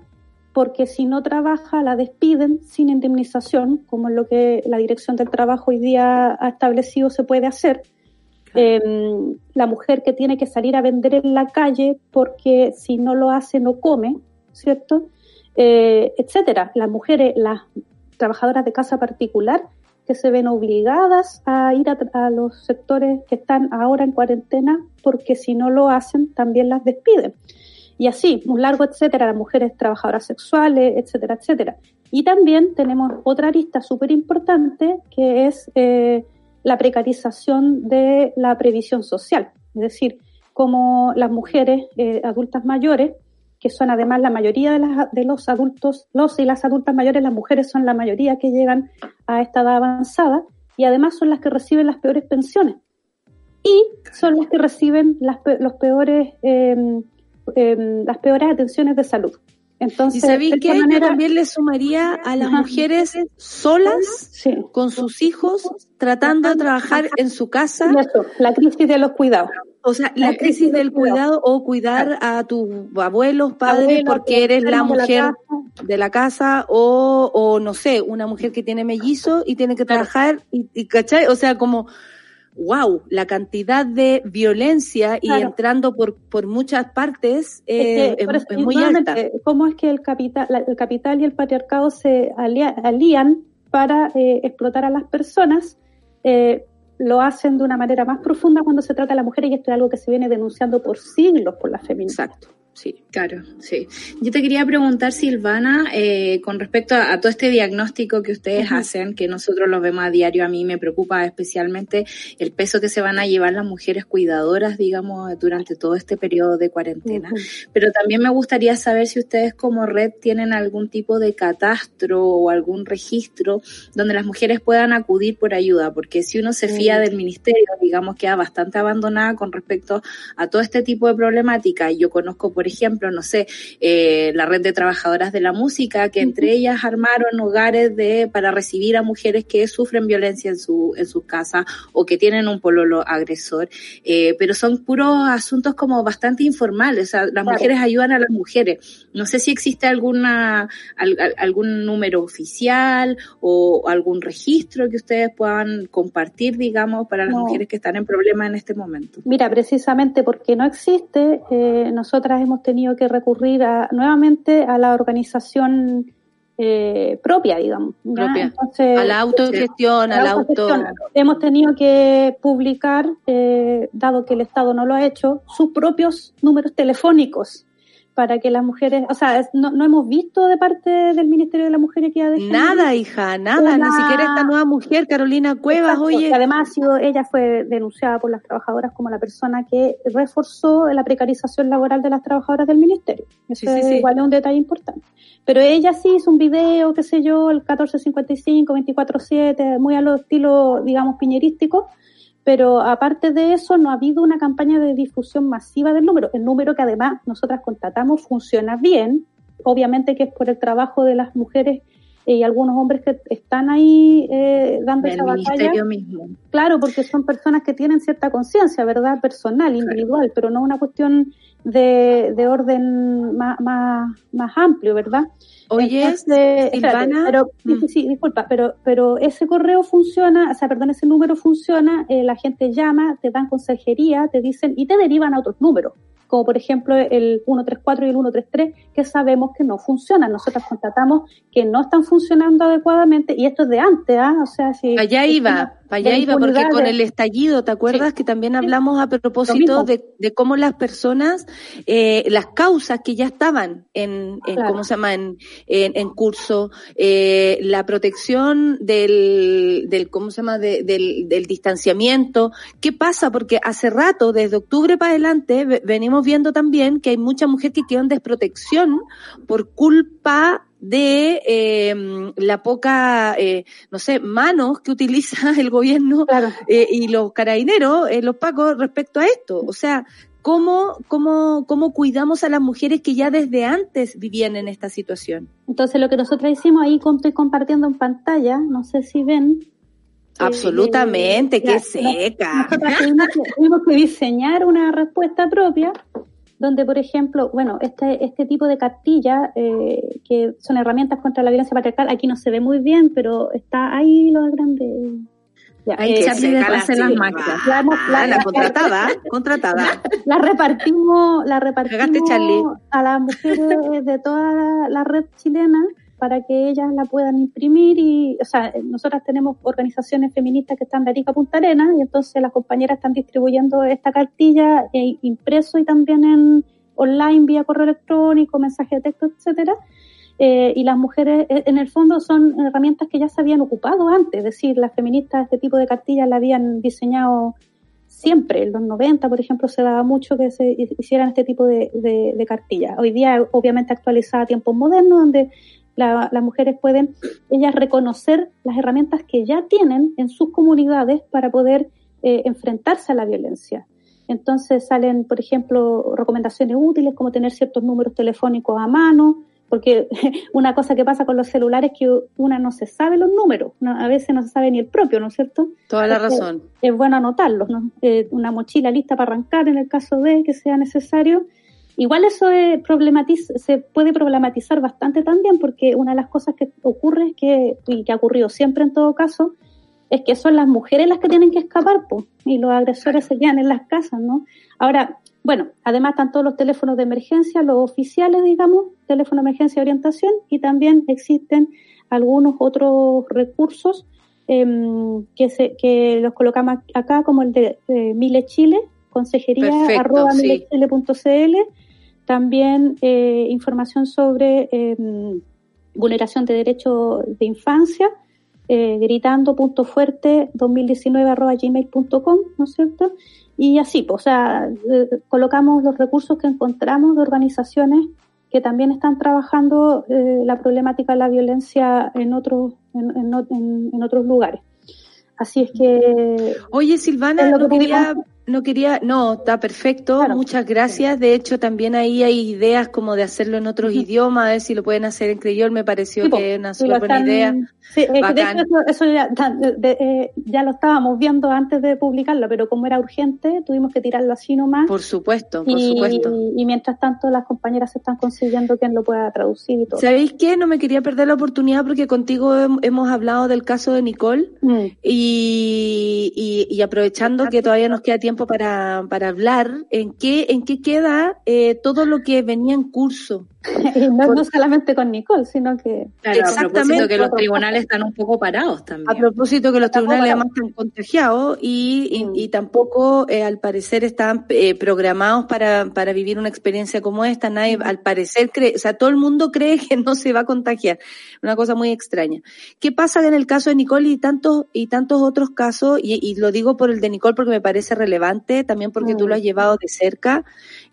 porque si no trabaja la despiden sin indemnización, como es lo que la Dirección del Trabajo hoy día ha establecido se puede hacer. Eh, la mujer que tiene que salir a vender en la calle porque si no lo hace no come, ¿cierto? Eh, etcétera. Las mujeres, las trabajadoras de casa particular que se ven obligadas a ir a, a, los sectores que están ahora en cuarentena porque si no lo hacen también las despiden. Y así, un largo etcétera, las mujeres trabajadoras sexuales, etcétera, etcétera. Y también tenemos otra arista súper importante que es eh, la precarización de la previsión social, es decir, como las mujeres eh, adultas mayores, que son además la mayoría de, las, de, los adultos, los y las adultas mayores, las mujeres son la mayoría que llegan a esta edad avanzada y además son las que reciben las peores pensiones y son las que reciben las, los peores, eh, eh, las peores atenciones de salud. Entonces, y sabéis que manera... yo también le sumaría a las mujeres solas, sí. con sus hijos, tratando de trabajar en su casa. Eso, la crisis de los cuidados. O sea, la crisis del cuidado o cuidar a tus abuelos, padres, Abuelo, porque eres la mujer la de la casa o, o, no sé, una mujer que tiene mellizo y tiene que trabajar y, y ¿cachai? O sea, como wow, la cantidad de violencia y entrando por, por muchas partes eh, es, que, es, es muy alta. ¿Cómo es que el capital, el capital y el patriarcado se alían, alían para eh, explotar a las personas? Eh, lo hacen de una manera más profunda cuando se trata de la mujer y esto es algo que se viene denunciando por siglos por las feministas. Exacto. Sí. Claro, sí. Yo te quería preguntar, Silvana, eh, con respecto a, a, todo este diagnóstico que ustedes uh -huh. hacen, que nosotros los vemos a diario, a mí me preocupa especialmente el peso que se van a llevar las mujeres cuidadoras, digamos, durante todo este periodo de cuarentena. Uh -huh. Pero también me gustaría saber si ustedes como red tienen algún tipo de catastro o algún registro donde las mujeres puedan acudir por ayuda, porque si uno se fía uh -huh. del ministerio, digamos, queda bastante abandonada con respecto a todo este tipo de problemática. Yo conozco, por ejemplo, no sé, eh, la red de trabajadoras de la música, que entre ellas armaron hogares de, para recibir a mujeres que sufren violencia en su, en sus casas o que tienen un pololo agresor, eh, pero son puros asuntos como bastante informales, o sea, las claro. mujeres ayudan a las mujeres. No sé si existe alguna, al, algún número oficial o algún registro que ustedes puedan compartir, digamos, para las no. mujeres que están en problemas en este momento. Mira, precisamente porque no existe, eh, nosotras hemos tenido que recurrir a, nuevamente a la organización eh, propia, digamos. Propia. Entonces, a la autogestión, a la auto. Hemos tenido que publicar, eh, dado que el Estado no lo ha hecho, sus propios números telefónicos para que las mujeres, o sea, no, no hemos visto de parte del Ministerio de la Mujer Equidad de Género. Nada, hija, nada, Una... ni siquiera esta nueva mujer, Carolina Cuevas, Exacto, oye. además ha sido, ella fue denunciada por las trabajadoras como la persona que reforzó la precarización laboral de las trabajadoras del Ministerio. Eso sí, es sí, igual es un detalle importante. Pero ella sí hizo un video, qué sé yo, el 1455, 24-7, muy a lo estilo, digamos, piñerístico, pero aparte de eso no ha habido una campaña de difusión masiva del número. El número que además nosotras contratamos funciona bien, obviamente que es por el trabajo de las mujeres y algunos hombres que están ahí eh, dando del esa batalla. Mismo. Claro, porque son personas que tienen cierta conciencia, ¿verdad? Personal, individual, pero no una cuestión de, de orden más, más, más amplio, ¿verdad? Oye, Entonces, Silvana, pero, mm. sí, sí, disculpa, pero, pero ese correo funciona, o sea, perdón, ese número funciona, eh, la gente llama, te dan consejería, te dicen y te derivan a otros números. Como por ejemplo el 134 y el 133, que sabemos que no funcionan. Nosotros constatamos que no están funcionando adecuadamente y esto es de antes, ¿ah? O sea, si... Allá iba, allá iba, porque con el estallido, ¿te acuerdas que también hablamos a propósito de, de, cómo las personas, eh, las causas que ya estaban en, en ¿cómo se llama?, en, en, curso, eh, la protección del, del ¿cómo se llama?, del, del distanciamiento. ¿Qué pasa? Porque hace rato, desde octubre para adelante, venimos viendo también que hay mucha mujer que quedó en desprotección por culpa de eh, la poca, eh, no sé, manos que utiliza el gobierno eh, y los carabineros, eh, los pacos, respecto a esto. O sea, ¿cómo, cómo, ¿cómo cuidamos a las mujeres que ya desde antes vivían en esta situación? Entonces, lo que nosotros hicimos ahí, estoy compartiendo en pantalla, no sé si ven, Absolutamente, qué seca. Nosotros tuvimos que, diseñar una respuesta propia donde, por ejemplo, bueno, este, este tipo de cartillas, eh, que son herramientas contra la violencia patriarcal, aquí no se ve muy bien, pero está ahí lo grande. Ya, Hay que se las máquinas. La, la, la, contratada, contratada. La, repartimos, la repartimos a las mujeres de toda la red chilena para que ellas la puedan imprimir y, o sea, nosotras tenemos organizaciones feministas que están de Arica Punta Arenas y entonces las compañeras están distribuyendo esta cartilla eh, impreso y también en online vía correo electrónico, mensaje de texto, etcétera. Eh, y las mujeres, eh, en el fondo, son herramientas que ya se habían ocupado antes, es decir, las feministas este tipo de cartillas la habían diseñado siempre. En los 90, por ejemplo, se daba mucho que se hicieran este tipo de cartillas. Hoy día, obviamente, actualizada a tiempos modernos, donde las mujeres pueden ellas reconocer las herramientas que ya tienen en sus comunidades para poder eh, enfrentarse a la violencia. Entonces salen, por ejemplo, recomendaciones útiles como tener ciertos números telefónicos a mano, porque una cosa que pasa con los celulares es que una no se sabe los números, a veces no se sabe ni el propio, ¿no es cierto? Toda la razón. Es bueno anotarlos, ¿no? Eh, una mochila lista para arrancar en el caso de que sea necesario Igual eso se puede problematizar bastante también porque una de las cosas que ocurre es que, y que ha ocurrido siempre en todo caso, es que son las mujeres las que tienen que escapar pues, y los agresores se quedan en las casas, ¿no? Ahora, bueno, además están todos los teléfonos de emergencia, los oficiales, digamos, teléfono de emergencia de orientación y también existen algunos otros recursos em, que, se, que los colocamos acá como el de Mile Chile, consejería arroba milechile.cl también eh, información sobre em, vulneración de derechos de infancia, eh, gritando punto fuerte 2019 arroba gmail.com, ¿no es cierto? Y así, pues, o sea, eh, colocamos los recursos que encontramos de organizaciones que también están trabajando eh, la problemática de la violencia en otros, en, en, en, otros lugares. Así es que... Oye, Silvana, no quería, no quería, no, está perfecto, muchas gracias. De hecho, también ahí hay ideas como de hacerlo en otros idiomas, a ver si lo pueden hacer en creyol, me pareció que es una súper buena idea. Sí, eso, ya, eh, ya, lo estábamos viendo antes de publicarlo, pero como era urgente, tuvimos que tirarlo así nomás. Por supuesto, por supuesto. Y, mientras tanto, las compañeras están consiguiendo quien lo pueda traducir y todo. ¿Sabéis qué? No me quería perder la oportunidad porque contigo hemos hablado del caso de Nicole mm. y, y, y aprovechando que todavía nos queda tiempo para, para hablar en qué, en qué queda eh, todo lo que venía en curso. no, solamente con Nicole, sino que... Exactamente. A propósito que los tribunales están un poco parados también. A propósito que los tribunales además están contagiados y, y, mm. tampoco eh, al parecer están eh, programados para, para vivir una experiencia como esta. Nadie, al parecer cree, o sea, todo el mundo cree que no se va a contagiar. Una cosa muy extraña. ¿Qué pasa en el caso de Nicole y tantos, y tantos otros casos? Y, y lo digo por el de Nicole porque me parece relevante, también porque tú lo has mm. llevado de cerca,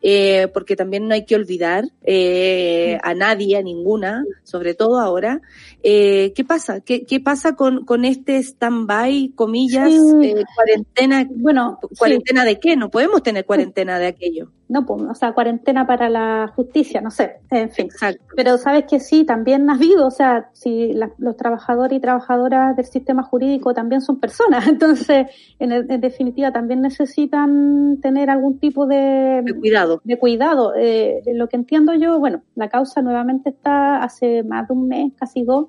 eh, porque también no hay que olvidar, eh, a nadie, a ninguna, sobre todo ahora. Eh, ¿Qué pasa? ¿Qué, qué pasa con, con este stand-by, comillas, eh, cuarentena? Bueno, ¿cuarentena de qué? No podemos tener cuarentena de aquello no, pues, o sea, cuarentena para la justicia, no sé, en fin. Pero sabes que sí, también ha habido, o sea, si los trabajadores y trabajadoras del sistema jurídico también son personas, entonces, en, definitiva, también necesitan tener algún tipo de, cuidado. De cuidado. Eh, lo que entiendo yo, bueno, la causa nuevamente está hace más de un mes, casi dos,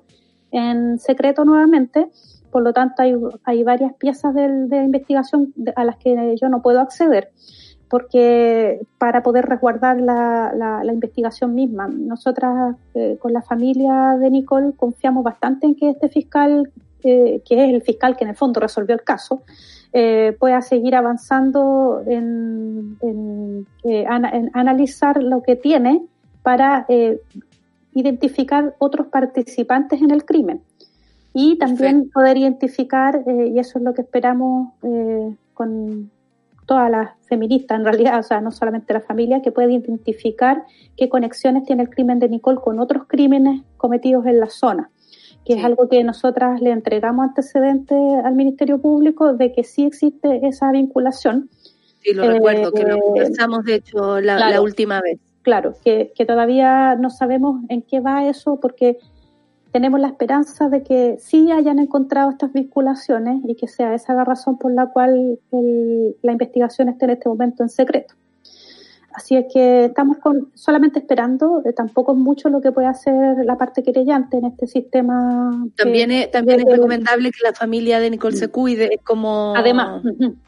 en secreto nuevamente. Por lo tanto, hay, hay varias piezas de, de investigación a las que yo no puedo acceder porque para poder resguardar la, la, investigación misma. Nosotras eh, con la familia de Nicole confiamos bastante en que este fiscal, eh, que es el fiscal que en el fondo resolvió el caso, eh, pueda seguir avanzando en, en, en, analizar lo que tiene para identificar otros participantes en el crimen. Y también poder identificar, y eso es lo que esperamos con todas las feministas en realidad, o sea, no solamente la familia, que puede identificar qué conexiones tiene el crimen de Nicole con otros crímenes cometidos en la zona, que es algo que nosotras le entregamos antecedentes al Ministerio Público de que sí existe esa vinculación. Sí, lo recuerdo, que lo eh, conversamos de hecho la, última vez. Claro, que, que todavía no sabemos en qué va eso porque tenemos la esperanza de que sí hayan encontrado estas vinculaciones y que sea esa la razón por la cual la investigación esté en este momento en secreto. Así es que estamos con, solamente esperando, eh, tampoco es mucho lo que puede hacer la parte querellante en este sistema. También, es, también es recomendable que la familia de Nicole se cuide, como... Además,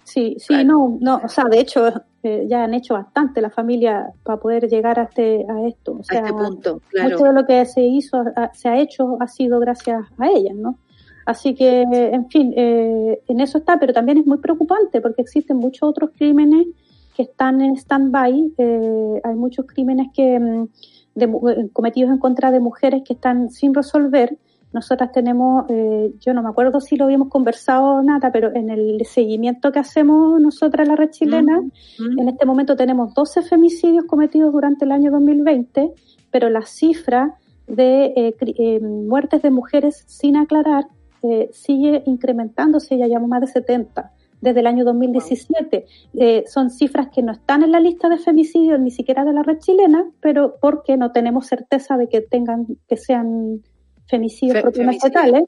sí, sí, no, no, o sea, de hecho, eh, ya han hecho bastante la familia para poder llegar a, este, a esto. O sea, a este punto, claro. Mucho de lo que se hizo, se ha hecho, ha sido gracias a ellas, ¿no? Así que, en fin, eh, en eso está, pero también es muy preocupante porque existen muchos otros crímenes que están en stand-by. Eh, hay muchos crímenes que mm, de, cometidos en contra de mujeres que están sin resolver. Nosotras tenemos, eh, yo no me acuerdo si lo habíamos conversado nada, pero en el seguimiento que hacemos nosotras la red chilena, mm, mm. en este momento tenemos 12 femicidios cometidos durante el año 2020, pero la cifra de eh, eh, muertes de mujeres sin aclarar sigue incrementándose, ya llevamos más de 70 desde el año 2017. Eh, son cifras que no están en la lista de femicidios ni siquiera de la red chilena, pero porque no tenemos certeza de que tengan, que sean femicidios propiamente tales,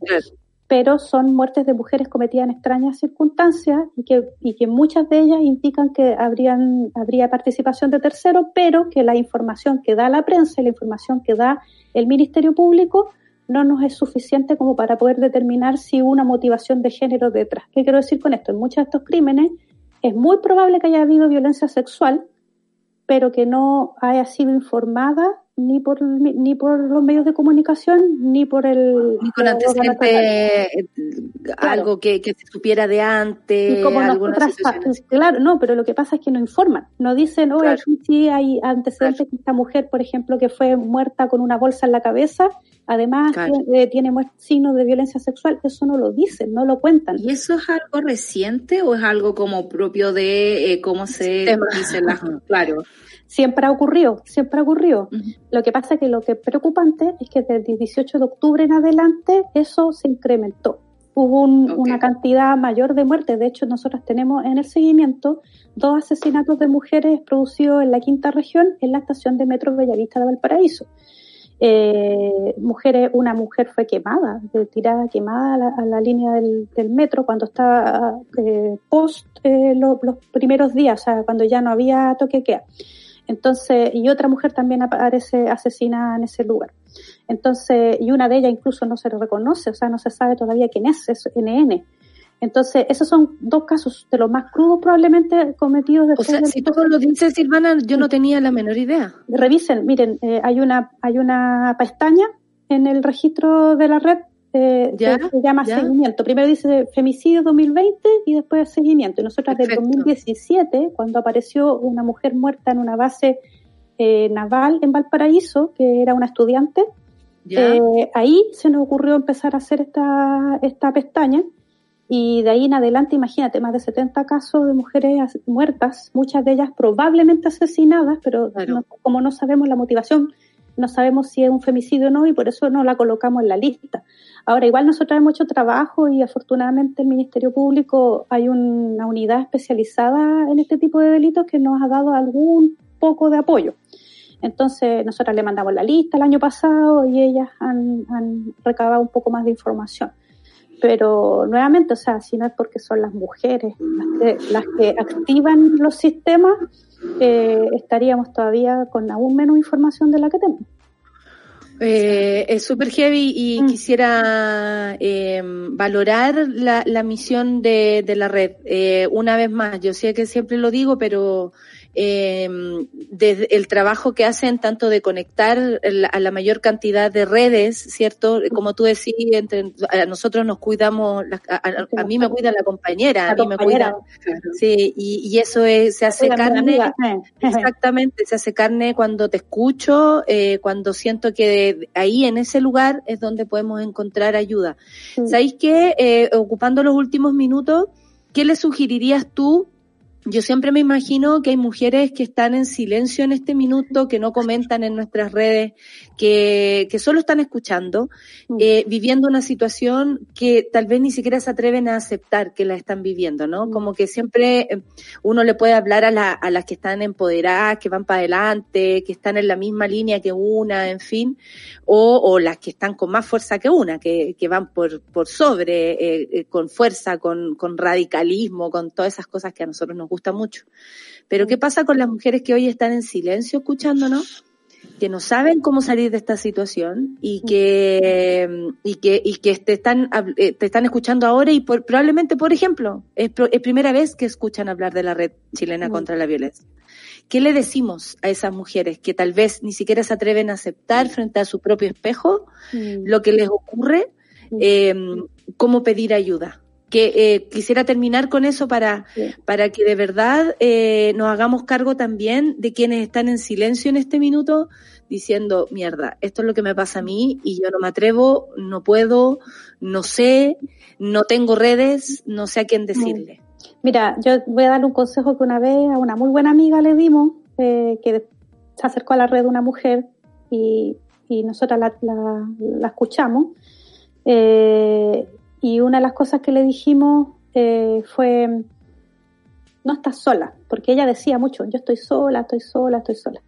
pero son muertes de mujeres cometidas en extrañas circunstancias y que, y que muchas de ellas indican que habrían, habría participación de terceros, pero que la información que da la prensa y la información que da el Ministerio Público no nos es suficiente como para poder determinar si hubo una motivación de género detrás. ¿Qué quiero decir con esto? En muchos de estos crímenes es muy probable que haya habido violencia sexual, pero que no haya sido informada ni por ni por los medios de comunicación ni por el ni con antecedentes eh, algo que, que, se supiera de antes como nosotras, claro no pero lo que pasa es que no informan no dicen oh aquí sí hay antecedentes de esta mujer por ejemplo que fue muerta con una bolsa en la cabeza además eh, tiene signos de violencia sexual eso no lo dicen no lo cuentan y eso es algo reciente o es algo como propio de eh, cómo se dice las claro Siempre ha ocurrido, siempre ha ocurrido. Lo que pasa es que lo que es preocupante es que desde el 18 de octubre en adelante eso se incrementó. Hubo una cantidad mayor de muertes. De hecho, nosotros tenemos en el seguimiento dos asesinatos de mujeres producidos en la quinta región en la estación de metro Bellavista de Valparaíso. Eh, mujeres, una mujer fue quemada, tirada quemada a la, línea del, metro cuando estaba eh, post eh, los primeros días, o sea, cuando ya no había toque queda. Entonces, y otra mujer también aparece asesinada en ese lugar. Entonces, y una de ellas incluso no se reconoce, o sea, no se sabe todavía quién es, es NN. Entonces, esos son dos casos de los más crudos probablemente cometidos después. O sea, si tú lo dices, Silvana, yo no tenía la menor idea. Revisen, miren, eh, hay una hay una pestaña en el registro de la red eh, se llama seguimiento. Primero dice femicidio 2020 y después seguimiento. Y nosotros desde 2017, cuando apareció una mujer muerta en una base eh, naval en Valparaíso, que era una estudiante, eh, ahí se nos ocurrió empezar a hacer esta, esta pestaña. Y de ahí en adelante, imagínate, más de 70 casos de mujeres muertas, muchas de ellas probablemente asesinadas, pero como no sabemos la motivación, no sabemos si es un femicidio o no y por eso no la colocamos en la lista. Ahora, igual nosotros hemos hecho trabajo y afortunadamente el Ministerio Público hay una unidad especializada en este tipo de delitos que nos ha dado algún poco de apoyo. Entonces, nosotros le mandamos la lista el año pasado y ellas han, han recabado un poco más de información. Pero nuevamente, o sea, si no es porque son las mujeres las que, las que activan los sistemas, eh, estaríamos todavía con aún menos información de la que tenemos. Eh, es súper heavy y mm. quisiera eh, valorar la, misión de, la red. Eh, una vez más, yo sé que siempre lo digo, pero eh, desde el trabajo que hacen tanto de conectar la- a la mayor cantidad de redes, ¿cierto? Como tú decís, entre, a nosotros nos cuidamos, a, a- a mí me cuida la compañera, a mí me cuida, sí, y, y eso es, se hace carne. Exactamente, se hace carne cuando te escucho, eh, cuando siento que ahí en ese lugar es donde podemos encontrar ayuda. Sí. ¿Sabéis qué? Eh, ocupando los últimos minutos, ¿qué le sugerirías tú? Yo siempre me imagino que hay mujeres que están en silencio en este minuto, que no comentan en nuestras redes, que, que solo están escuchando, Mm. eh, viviendo una situación que tal vez ni siquiera se atreven a aceptar que la están viviendo, ¿no? Mm. Como que siempre eh, uno le puede hablar a, la- a las que están empoderadas, que van para adelante, que están en la misma línea que una, en fin, o, o las que están con más fuerza que una, que, que van por, por sobre, eh, eh, con fuerza, con, con radicalismo, con todas esas cosas que a nosotros nos gusta mucho. Pero ¿qué pasa con las mujeres que hoy están en silencio escuchándonos? que no saben cómo salir de esta situación y que y que y que te están eh, te están escuchando ahora y por- probablemente por ejemplo es, pro- es primera vez que escuchan hablar de la red chilena contra la violencia ¿Qué le decimos a esas mujeres que tal vez ni siquiera se atreven a aceptar frente a su propio espejo lo que les ocurre? Eh, ¿Cómo pedir ayuda? Que eh, quisiera terminar con eso para, Sí. para que de verdad eh, nos hagamos cargo también de quienes están en silencio en este minuto diciendo, mierda, esto es lo que me pasa a mí y yo no me atrevo, no puedo, no sé, no tengo redes, no sé a quién decirle. Mira, yo voy a darle un consejo que una vez a una muy buena amiga le dimos, eh, que se acercó a la red de una mujer y, y nosotras la, la- la escuchamos. Eh, y una de las cosas que le dijimos eh, fue, no estás sola, porque ella decía mucho, yo estoy sola, estoy sola, estoy sola.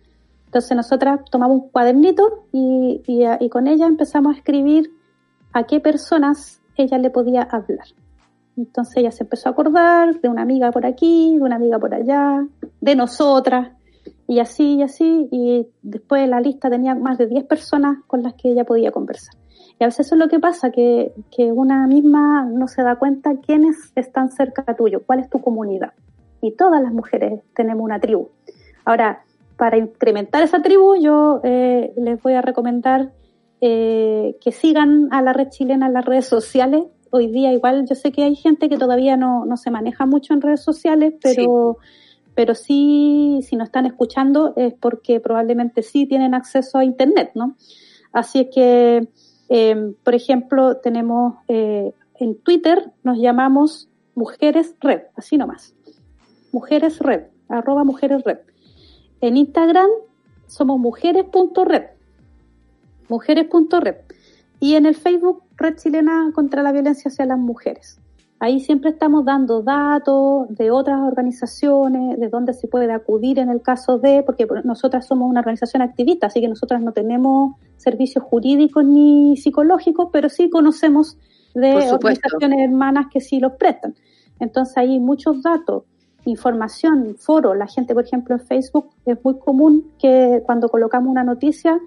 Entonces nosotras tomamos un cuadernito y, y, y con ella empezamos a escribir a qué personas ella le podía hablar. Entonces ella se empezó a acordar de una amiga por aquí, de una amiga por allá, de nosotras, y así y así, y después la lista tenía más de 10 personas con las que ella podía conversar. Y a veces eso es lo que pasa, que, que una misma no se da cuenta quiénes están cerca tuyo, cuál es tu comunidad. Y todas las mujeres tenemos una tribu. Ahora, para incrementar esa tribu, yo eh, les voy a recomendar eh, que sigan a la red chilena en las redes sociales. Hoy día igual yo sé que hay gente que todavía no, no se maneja mucho en redes sociales, pero, pero sí, si no están escuchando es porque probablemente sí tienen acceso a Internet, ¿no? Así es que, eh, por ejemplo, tenemos eh, en Twitter, nos llamamos Mujeres Red, así nomás. Mujeres Red, arroba Mujeres Red. En Instagram somos mujeres.red. Mujeres.red. Y en el Facebook, Red Chilena contra la Violencia hacia las Mujeres. Ahí siempre estamos dando datos de otras organizaciones, de dónde se puede acudir en el caso de, porque nosotras somos una organización activista, así que nosotras no tenemos servicios jurídicos ni psicológicos, pero sí conocemos de organizaciones hermanas que sí los prestan. Entonces hay muchos datos, información, foro. La gente, por ejemplo, en Facebook es muy común que cuando colocamos una noticia,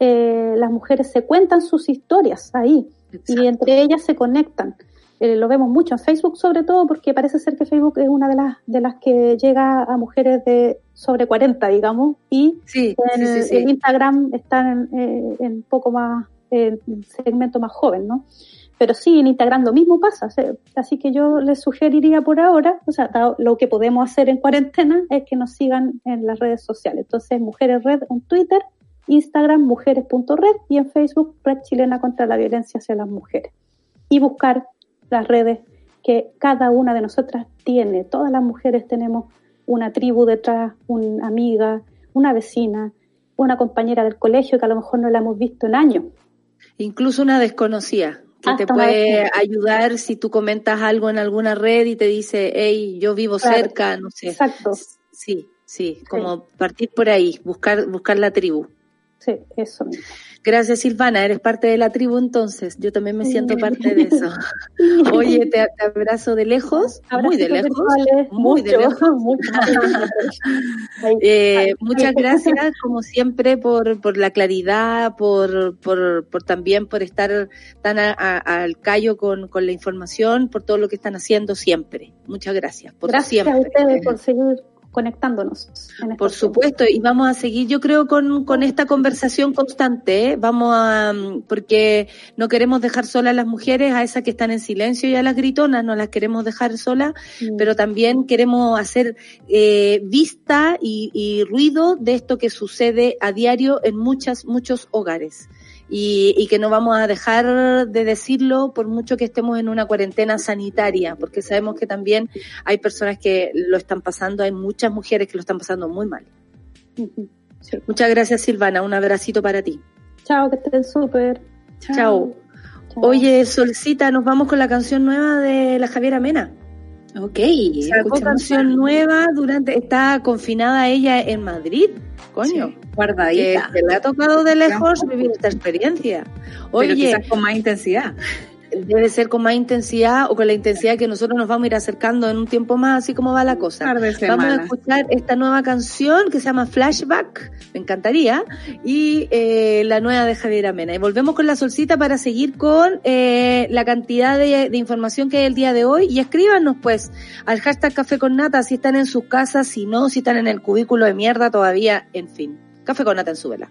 eh, las mujeres se cuentan sus historias ahí Exacto. y entre ellas se conectan. Eh, lo vemos mucho en Facebook sobre todo porque parece ser que Facebook es una de las de las que llega a mujeres de sobre 40 digamos y Sí, en sí, el Instagram están en, eh, en poco más en segmento más joven no pero sí en Instagram lo mismo pasa así que yo les sugeriría por ahora o sea lo que podemos hacer en cuarentena es que nos sigan en las redes sociales. Entonces Mujeres Red en Twitter Instagram mujeres.red y en Facebook Red Chilena contra la Violencia hacia las Mujeres. Y buscar las redes que cada una de nosotras tiene. Todas las mujeres tenemos una tribu detrás, una amiga, una vecina, una compañera del colegio que a lo mejor no la hemos visto en años. Incluso una desconocida que Hasta te puede ayudar si tú comentas algo en alguna red y te dice, hey, yo vivo Claro. cerca, no sé. Exacto, Sí, sí, como partir por ahí, buscar, buscar la tribu. Sí, eso. Gracias Silvana, eres parte de la tribu entonces, yo también me siento parte de eso. Oye, te, te abrazo de lejos, muy de lejos, virtuales, muy de lejos. mucho. Eh, muchas gracias, como siempre, por, por la claridad, por, por, por también por estar tan a- a- al callo con, con la información, por todo lo que están haciendo siempre. Muchas gracias, por Gracias siempre. a ustedes por seguir conectándonos. Por supuesto, y vamos a seguir, yo creo, con, con esta conversación constante, ¿eh? vamos a, mm, porque no queremos dejar solas a las mujeres, a esas que están en silencio y a las gritonas, no las queremos dejar solas, mm. pero también queremos hacer eh, vista y, y ruido de esto que sucede a diario en muchas, muchos hogares y, y, que no vamos a dejar de decirlo por mucho que estemos en una cuarentena sanitaria, porque sabemos que también hay personas que lo están pasando, hay muchas mujeres que lo están pasando muy mal. Muchas gracias Silvana, un abracito para ti. Chao, que estén súper. Chao. Oye, Solcita, nos vamos con la canción nueva de la Javiera Mena. Ok. Sacó canción nueva durante, está confinada ella en Madrid, coño. guardadita. Que, le ha tocado de lejos vivir esta experiencia. Oye. Pero quizás con más intensidad debe ser con más intensidad o con la intensidad que nosotros nos vamos a ir acercando en un tiempo más, así como va la cosa. Vamos a escuchar esta nueva canción que se llama Flashback, me encantaría, y eh, la nueva de Javier Amena. Y volvemos con la solcita para seguir con eh, la cantidad de, de, información que hay el día de hoy y escríbanos pues al hashtag Café con Nata si están en sus casas, si no, si están en el cubículo de mierda todavía, en fin. Café con Nata en su vela.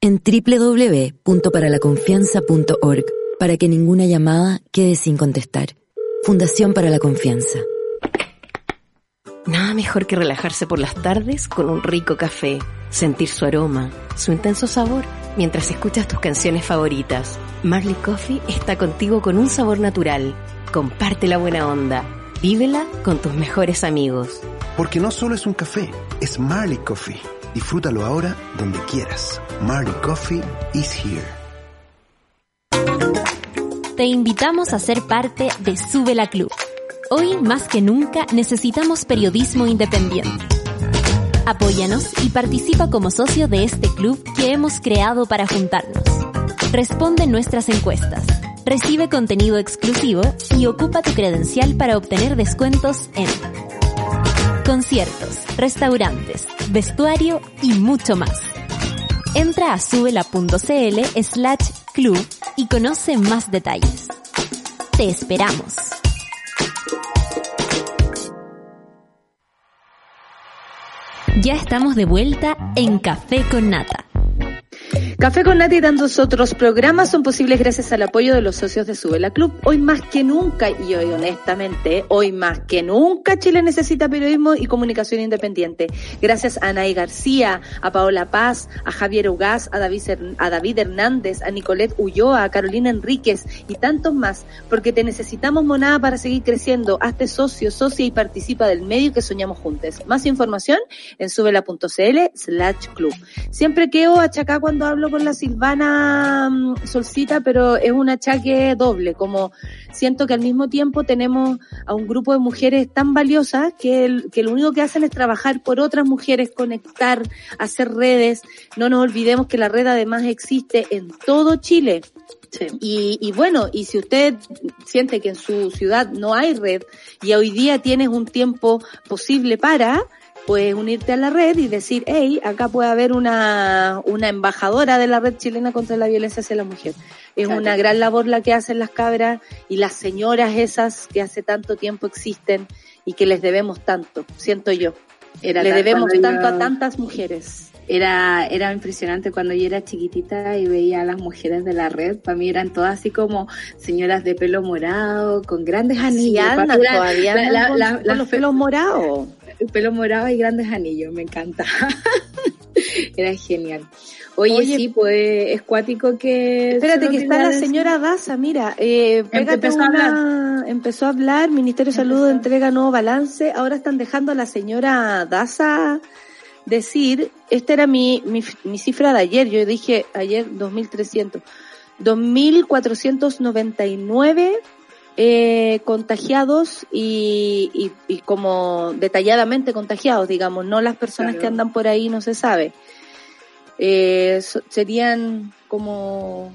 en www.paralaconfianza.org para que ninguna llamada quede sin contestar. Fundación para la Confianza. Nada mejor que relajarse por las tardes con un rico café, sentir su aroma, su intenso sabor, mientras escuchas tus canciones favoritas. Marley Coffee está contigo con un sabor natural. Comparte la buena onda. Vívela con tus mejores amigos. Porque no solo es un café, es Marley Coffee. Disfrútalo ahora donde quieras. Marley Coffee is here. Te invitamos a ser parte de Sube la Club. Hoy más que nunca necesitamos periodismo independiente. Apóyanos y participa como socio de este club que hemos creado para juntarnos. Responde nuestras encuestas, recibe contenido exclusivo y ocupa tu credencial para obtener descuentos en conciertos, restaurantes, vestuario y mucho más. Entra a subela.cl slash club y conoce más detalles. Te esperamos. Ya estamos de vuelta en Café con Nata. Café con Nati y tantos otros programas son posibles gracias al apoyo de los socios de Subela Club. Hoy más que nunca, y hoy honestamente, hoy más que nunca Chile necesita periodismo y comunicación independiente. Gracias a Anaí García, a Paola Paz, a Javier Ugaz, a David, a David Hernández, a Nicolette Ulloa, a Carolina Enríquez y tantos más, porque te necesitamos monada para seguir creciendo. Hazte socio, socia y participa del medio que soñamos juntos. Más información en subela.cl slash club. Siempre quedo achacá cuando hablo con la Silvana mm, Solcita, pero es un achaque doble, como siento que al mismo tiempo tenemos a un grupo de mujeres tan valiosas que, el- que lo único que hacen es trabajar por otras mujeres, conectar, hacer redes. No nos olvidemos que la red además existe en todo Chile. Y, y bueno, y si usted siente que en su ciudad no hay red y hoy día tienes un tiempo posible para, puedes unirte a la red y decir, hey, acá puede haber una, una embajadora de la red chilena contra la violencia hacia la mujer. Es Claro. una gran labor la que hacen las cabras y las señoras esas que hace tanto tiempo existen y que les debemos tanto, siento yo. Era Le debemos tanto yo- a tantas mujeres. Era, era impresionante cuando yo era chiquitita y veía a las mujeres de la red. Para mí eran todas así como señoras de pelo morado, con grandes Sí, mí era todavía la- la- con, los pelos morados. El pelo morado y grandes anillos, me encanta. Era genial. Oye, Oye, sí, pues es cuático que... Espérate que está la señora Daza, mira, eh, Empezó a una- empezó a hablar, Ministerio de Salud entrega nuevo balance, ahora están dejando a la señora Daza decir, esta era mi, mi, mi cifra de ayer, yo dije ayer 2300, 2499 eh, contagiados y, y, y como detalladamente contagiados, digamos, no las personas Claro. que andan por ahí, no se sabe. Eh, so- serían como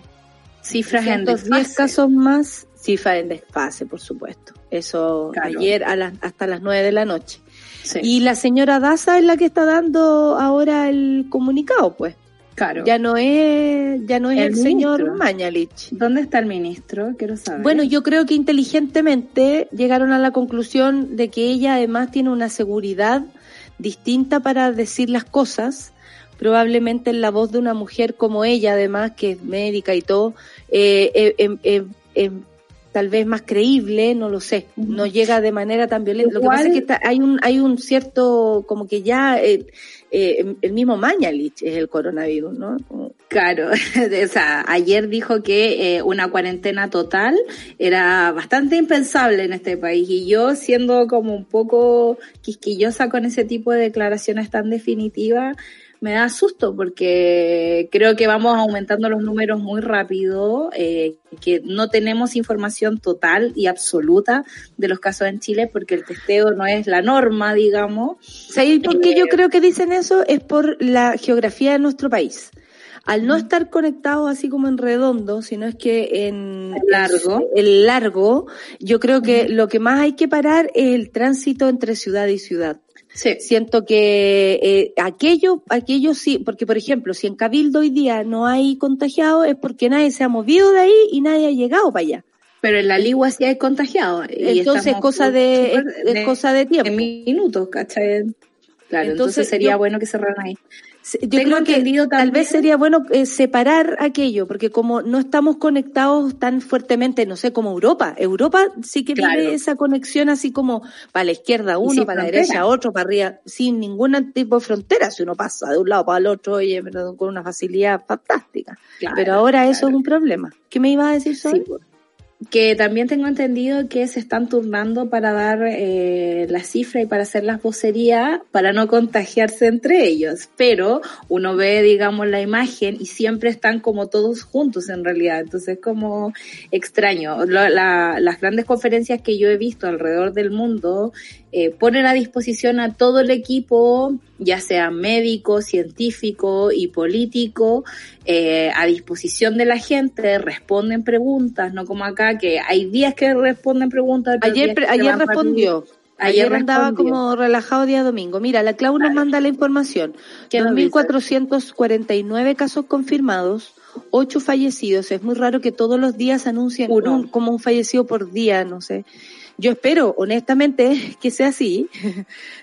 Cifras en 110 desfase. casos más, cifra en desfase, por supuesto. Eso Claro. ayer a las, hasta las 9 de la noche. Sí, Y la señora Daza es la que está dando ahora el comunicado, pues. Claro. Ya no es, ya no es el, El señor. Mañalich. ¿Dónde está el ministro? Quiero saber. Bueno, yo creo que inteligentemente llegaron a la conclusión de que ella además tiene una seguridad distinta para decir las cosas, probablemente en la voz de una mujer como ella, además, que es médica y todo, eh, eh, eh, tal vez más creíble, no lo sé, no llega de manera tan violenta. Lo que pasa es que está- hay un hay un cierto, como que ya eh, eh, el mismo Mañalich es el coronavirus, ¿no? Claro, o sea, ayer dijo que eh, una cuarentena total era bastante impensable en este país y yo siendo como un poco quisquillosa con ese tipo de declaraciones tan definitivas, me da susto porque creo que vamos aumentando los números muy rápido, eh, que no tenemos información total y absoluta de los casos en Chile porque el testeo no es la norma, digamos. ¿Sabéis por qué yo creo que dicen eso? Es por la geografía de nuestro país. Al no estar conectados así como en redondo, sino es que en Largo. el largo, yo creo que lo que más hay que parar es el tránsito entre ciudad y ciudad. Sí. Siento que eh, aquello, aquello sí, porque por ejemplo, si en Cabildo hoy día no hay contagiados es porque nadie se ha movido de ahí y nadie ha llegado para allá. Pero en la Ligua sí hay contagiados. Entonces es cosa de, súper es, es cosa de tiempo. de minutos, ¿cachai? Claro, entonces, Entonces, sería yo- bueno que cerraran ahí. Yo Tengo creo que tal vez sería bueno eh, separar aquello, porque como no estamos conectados tan fuertemente, no sé, como Europa. Europa sí que Claro. vive esa conexión así como para la izquierda uno, para la derecha otro, para arriba, sin ningún tipo de frontera. Si uno pasa de un lado para el otro, oye, con una facilidad fantástica. Claro, pero ahora eso es un problema. ¿Qué me ibas a decir, Sol? Sí, pues. Que también tengo entendido que se están turnando para dar eh, la cifra y para hacer las vocerías para no contagiarse entre ellos. Pero uno ve, digamos, la imagen y siempre están como todos juntos en realidad. Entonces es como extraño. La- las grandes conferencias que yo he visto alrededor del mundo eh, ponen a disposición a todo el equipo, ya sea médico, científico y político, eh, a disposición de la gente, responden preguntas, no como acá que hay días que responden preguntas. Ayer, pre- ayer respondió. Ayer Ayer, andaba respondió. como relajado día domingo. Mira, la Clau nos manda la información. ¿Qué nos dice? 2.449 casos confirmados, 8 fallecidos. Es muy raro que todos los días anuncien Uno. un- como un fallecido por día, no sé. Yo espero, honestamente, que sea así.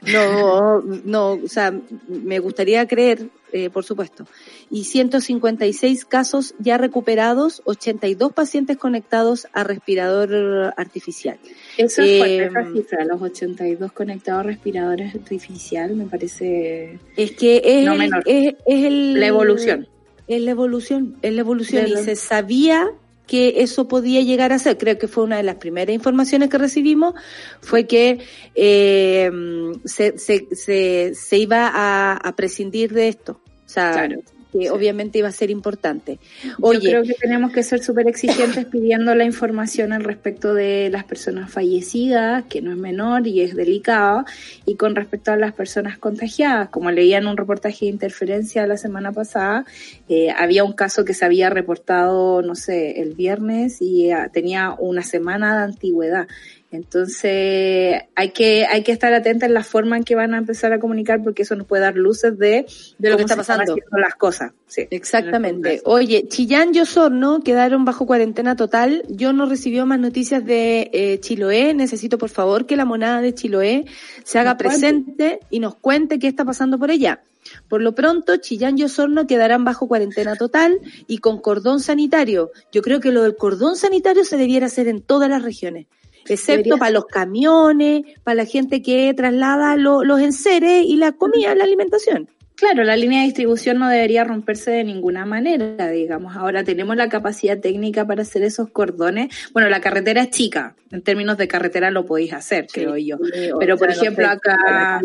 No, no, o sea, me gustaría creer, eh, por supuesto. Y 156 casos ya recuperados, 82 pacientes conectados a respirador artificial. Eso es fuerte, Eh, esa cifra, los 82 conectados a respiradores artificial, me parece Es que es, No el- es, es el, la evolución. Es la evolución, es la evolución. Y se sabía que eso podía llegar a ser. Creo que fue una de las primeras informaciones que recibimos, fue que eh, se, se, se, se iba a, a prescindir de esto. O sea, Claro, que sí. obviamente iba a ser importante. Yo creo que tenemos que ser súper exigentes pidiendo la información al respecto de las personas fallecidas, que no es menor y es delicado, y con respecto a las personas contagiadas. Como leía en un reportaje de interferencia la semana pasada, eh, había un caso que se había reportado, no sé, el viernes y eh, tenía una semana de antigüedad. Entonces hay que hay que estar atenta en la forma en que van a empezar a comunicar porque eso nos puede dar luces de, De lo que está se están pasando. haciendo las cosas. Sí, Exactamente. Oye, Chillán y Osorno quedaron bajo cuarentena total. Yo no recibió más noticias de eh, Chiloé. Necesito, por favor, que la monada de Chiloé se haga Nos cuente. presente y nos cuente qué está pasando por allá. Por lo pronto, Chillán y Osorno quedarán bajo cuarentena total y con cordón sanitario. Yo creo que lo del cordón sanitario se debiera hacer en todas las regiones. Excepto para los camiones, para la gente que traslada lo- los enseres y la comida, la alimentación. Claro, la línea de distribución no debería romperse de ninguna manera, digamos. Ahora tenemos la capacidad técnica para hacer esos cordones. Bueno, la carretera es chica. En términos de carretera lo podéis hacer, creo yo. Pero, por ejemplo, acá-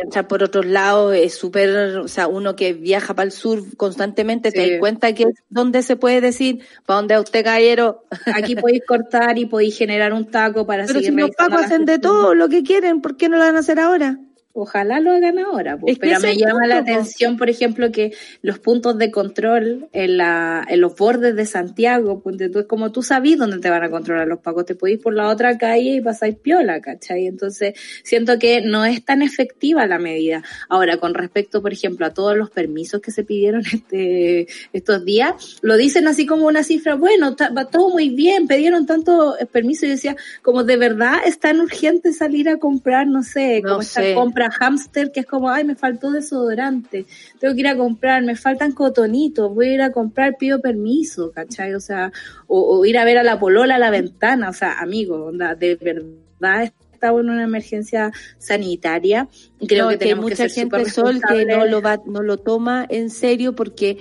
entrar por otros lados es súper, o sea, uno que viaja para el sur constantemente, te Sí. das cuenta que es donde se puede decir, para donde usted caballero. Aquí podéis cortar y podéis generar un taco para Pero seguir si los pacos hacen de todo lo que quieren, ¿por qué no lo van a hacer ahora? Ojalá lo hagan ahora, pues. Pero me llama la punto, atención, por ejemplo, que los puntos de control en, la, en los bordes de Santiago, ponte tú, es como tú sabís dónde te van a controlar los pacos, te podéis por la otra calle y pasáis piola, ¿cachai? Entonces, siento que no es tan efectiva la medida. Ahora, con respecto, por ejemplo, a todos los permisos que se pidieron este, estos días, lo dicen así como una cifra, bueno, va todo muy bien, pidieron tanto eh, permiso y decía, como de verdad es tan urgente salir a comprar, no sé, No como esta sé. Hamster, que es como, ay, me faltó desodorante, tengo que ir a comprar, me faltan cotonitos, voy a ir a comprar, pido permiso, ¿cachai? O sea, o, o ir a ver a la polola a la ventana, o sea, amigo, onda, de verdad estamos en una emergencia sanitaria y creo No, que es que hay tenemos que mucha ser gente, Sol, que no lo, va, no lo toma en serio porque,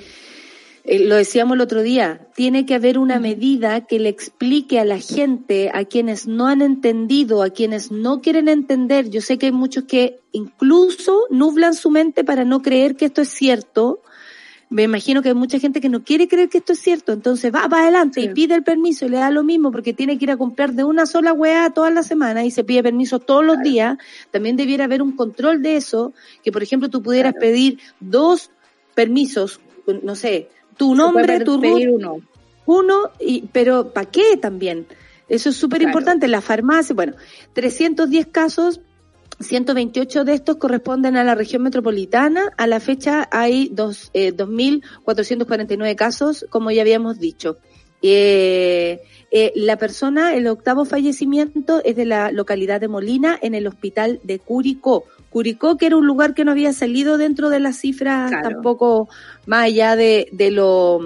eh, lo decíamos el otro día, tiene que haber una medida que le explique a la gente, a quienes no han entendido, a quienes no quieren entender. Yo sé que hay muchos que incluso nublan su mente para no creer que esto es cierto. Me imagino que hay mucha gente que no quiere creer que esto es cierto, entonces va para adelante Sí. y pide el permiso y le da lo mismo porque tiene que ir a comprar de una sola weá todas las semanas y se pide permiso todos los días. También debiera haber un control de eso, que por ejemplo tú pudieras Claro. pedir dos permisos, no sé, tu nombre, tu pedir uno. uno, y, pero ¿para qué también? Eso es súper importante. La farmacia, bueno, 310 casos, 128 de estos corresponden a la región metropolitana. A la fecha hay dos, eh, 2.449 casos, como ya habíamos dicho. Eh, eh, la persona, el octavo fallecimiento es de la localidad de Molina en el hospital de Curicó. Curicó, que era un lugar que no había salido dentro de las cifras Claro. tampoco más allá de, de lo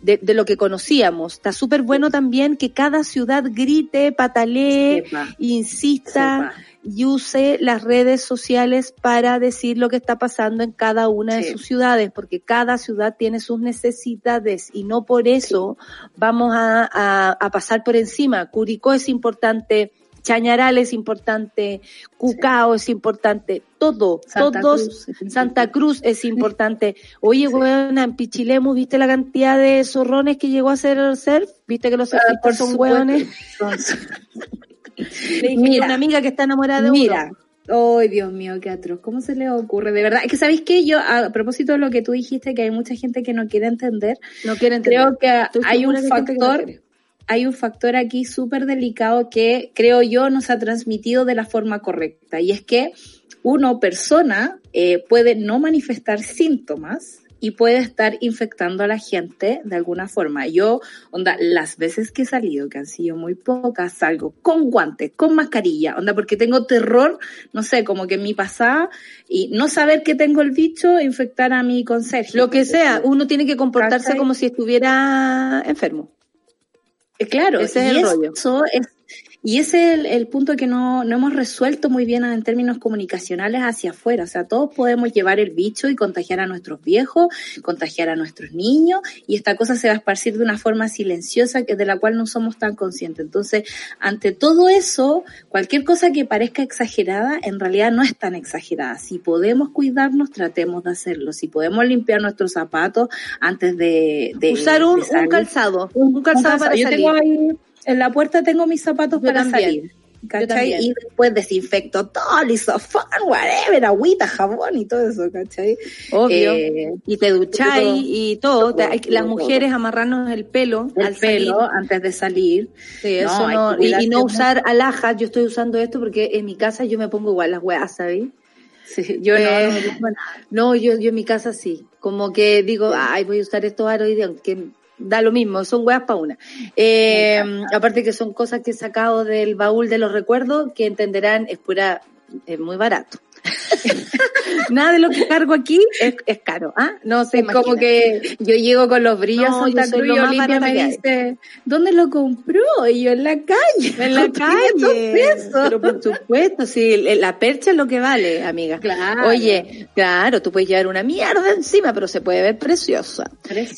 de, de lo que conocíamos. Está súper bueno también que cada ciudad grite, patalee, Sepa, insista sepa. y use las redes sociales para decir lo que está pasando en cada una de sus ciudades, porque cada ciudad tiene sus necesidades y no por eso vamos a, a- a pasar por encima. Curicó es importante, Chañaral es importante, Cucao es importante, todo, Santa todos, Cruz Santa Cruz es importante. Oye, weona, en Pichilemu, ¿viste la cantidad de zorrones que llegó a hacer el surf? ¿Viste que los Ah, surfistas son hueones? Le dije Mira. a una amiga que está enamorada de Mira, uno. ay Dios mío, qué atroz. ¿Cómo se le ocurre? De verdad, es que sabéis que yo, a propósito de lo que tú dijiste, que hay mucha gente que no quiere entender, No quiere entender. creo que Estoy hay un que no factor. Hay un factor aquí súper delicado que creo yo nos ha transmitido de la forma correcta. Y es que uno, persona, eh, puede no manifestar síntomas y puede estar infectando a la gente de alguna forma. Yo, onda, las veces que he salido, que han sido muy pocas, salgo con guantes, con mascarilla, onda, porque tengo terror, no sé, como que en mi pasada, y no saber que tengo el bicho, infectar a mi conserje. Lo que sea, uno tiene que comportarse ¿Cachai? como si estuviera enfermo. Eh, Claro, Ese es y el rollo. eso es, y ese es el, el punto que no, no hemos resuelto muy bien en términos comunicacionales hacia afuera. O sea, todos podemos llevar el bicho y contagiar a nuestros viejos, contagiar a nuestros niños, y esta cosa se va a esparcir de una forma silenciosa que de la cual no somos tan conscientes. Entonces, ante todo eso, cualquier cosa que parezca exagerada, en realidad no es tan exagerada. Si podemos cuidarnos, tratemos de hacerlo. Si podemos limpiar nuestros zapatos antes de, de Usar un, de un calzado, un, calzado para Yo salir. tengo ahí, en la puerta tengo mis zapatos Yo para también. salir. ¿Cachai? Y después desinfecto todo, lisofón, whatever, agüita, jabón y todo eso, ¿cachai? Obvio. Eh, y te ducháis todo, y todo. Todo, las todo. mujeres amarrarnos el pelo el al pelo salir. antes de salir. Sí, No, eso no, y, no usar alhajas. Yo estoy usando esto porque en mi casa yo me pongo igual las weas, ¿sabéis? Sí, yo Eh, no, no, bueno, No, yo, yo en mi casa sí. Como que digo, ay, voy a usar estos aros y que da lo mismo, son weas para una. Eh, aparte que son cosas que he sacado del baúl de los recuerdos que entenderán es pura, es muy barato. Nada de lo que cargo aquí es, es caro, ¿ah? No es como que yo llego con los brillos No, Santa Cruz y barata me dice, ¿dónde lo compró? Y yo en la calle. En la con 500 calle. pesos. Pero por supuesto, sí, la percha es lo que vale, amiga. Claro. Oye, claro, tú puedes llevar una mierda encima, pero se puede ver preciosa.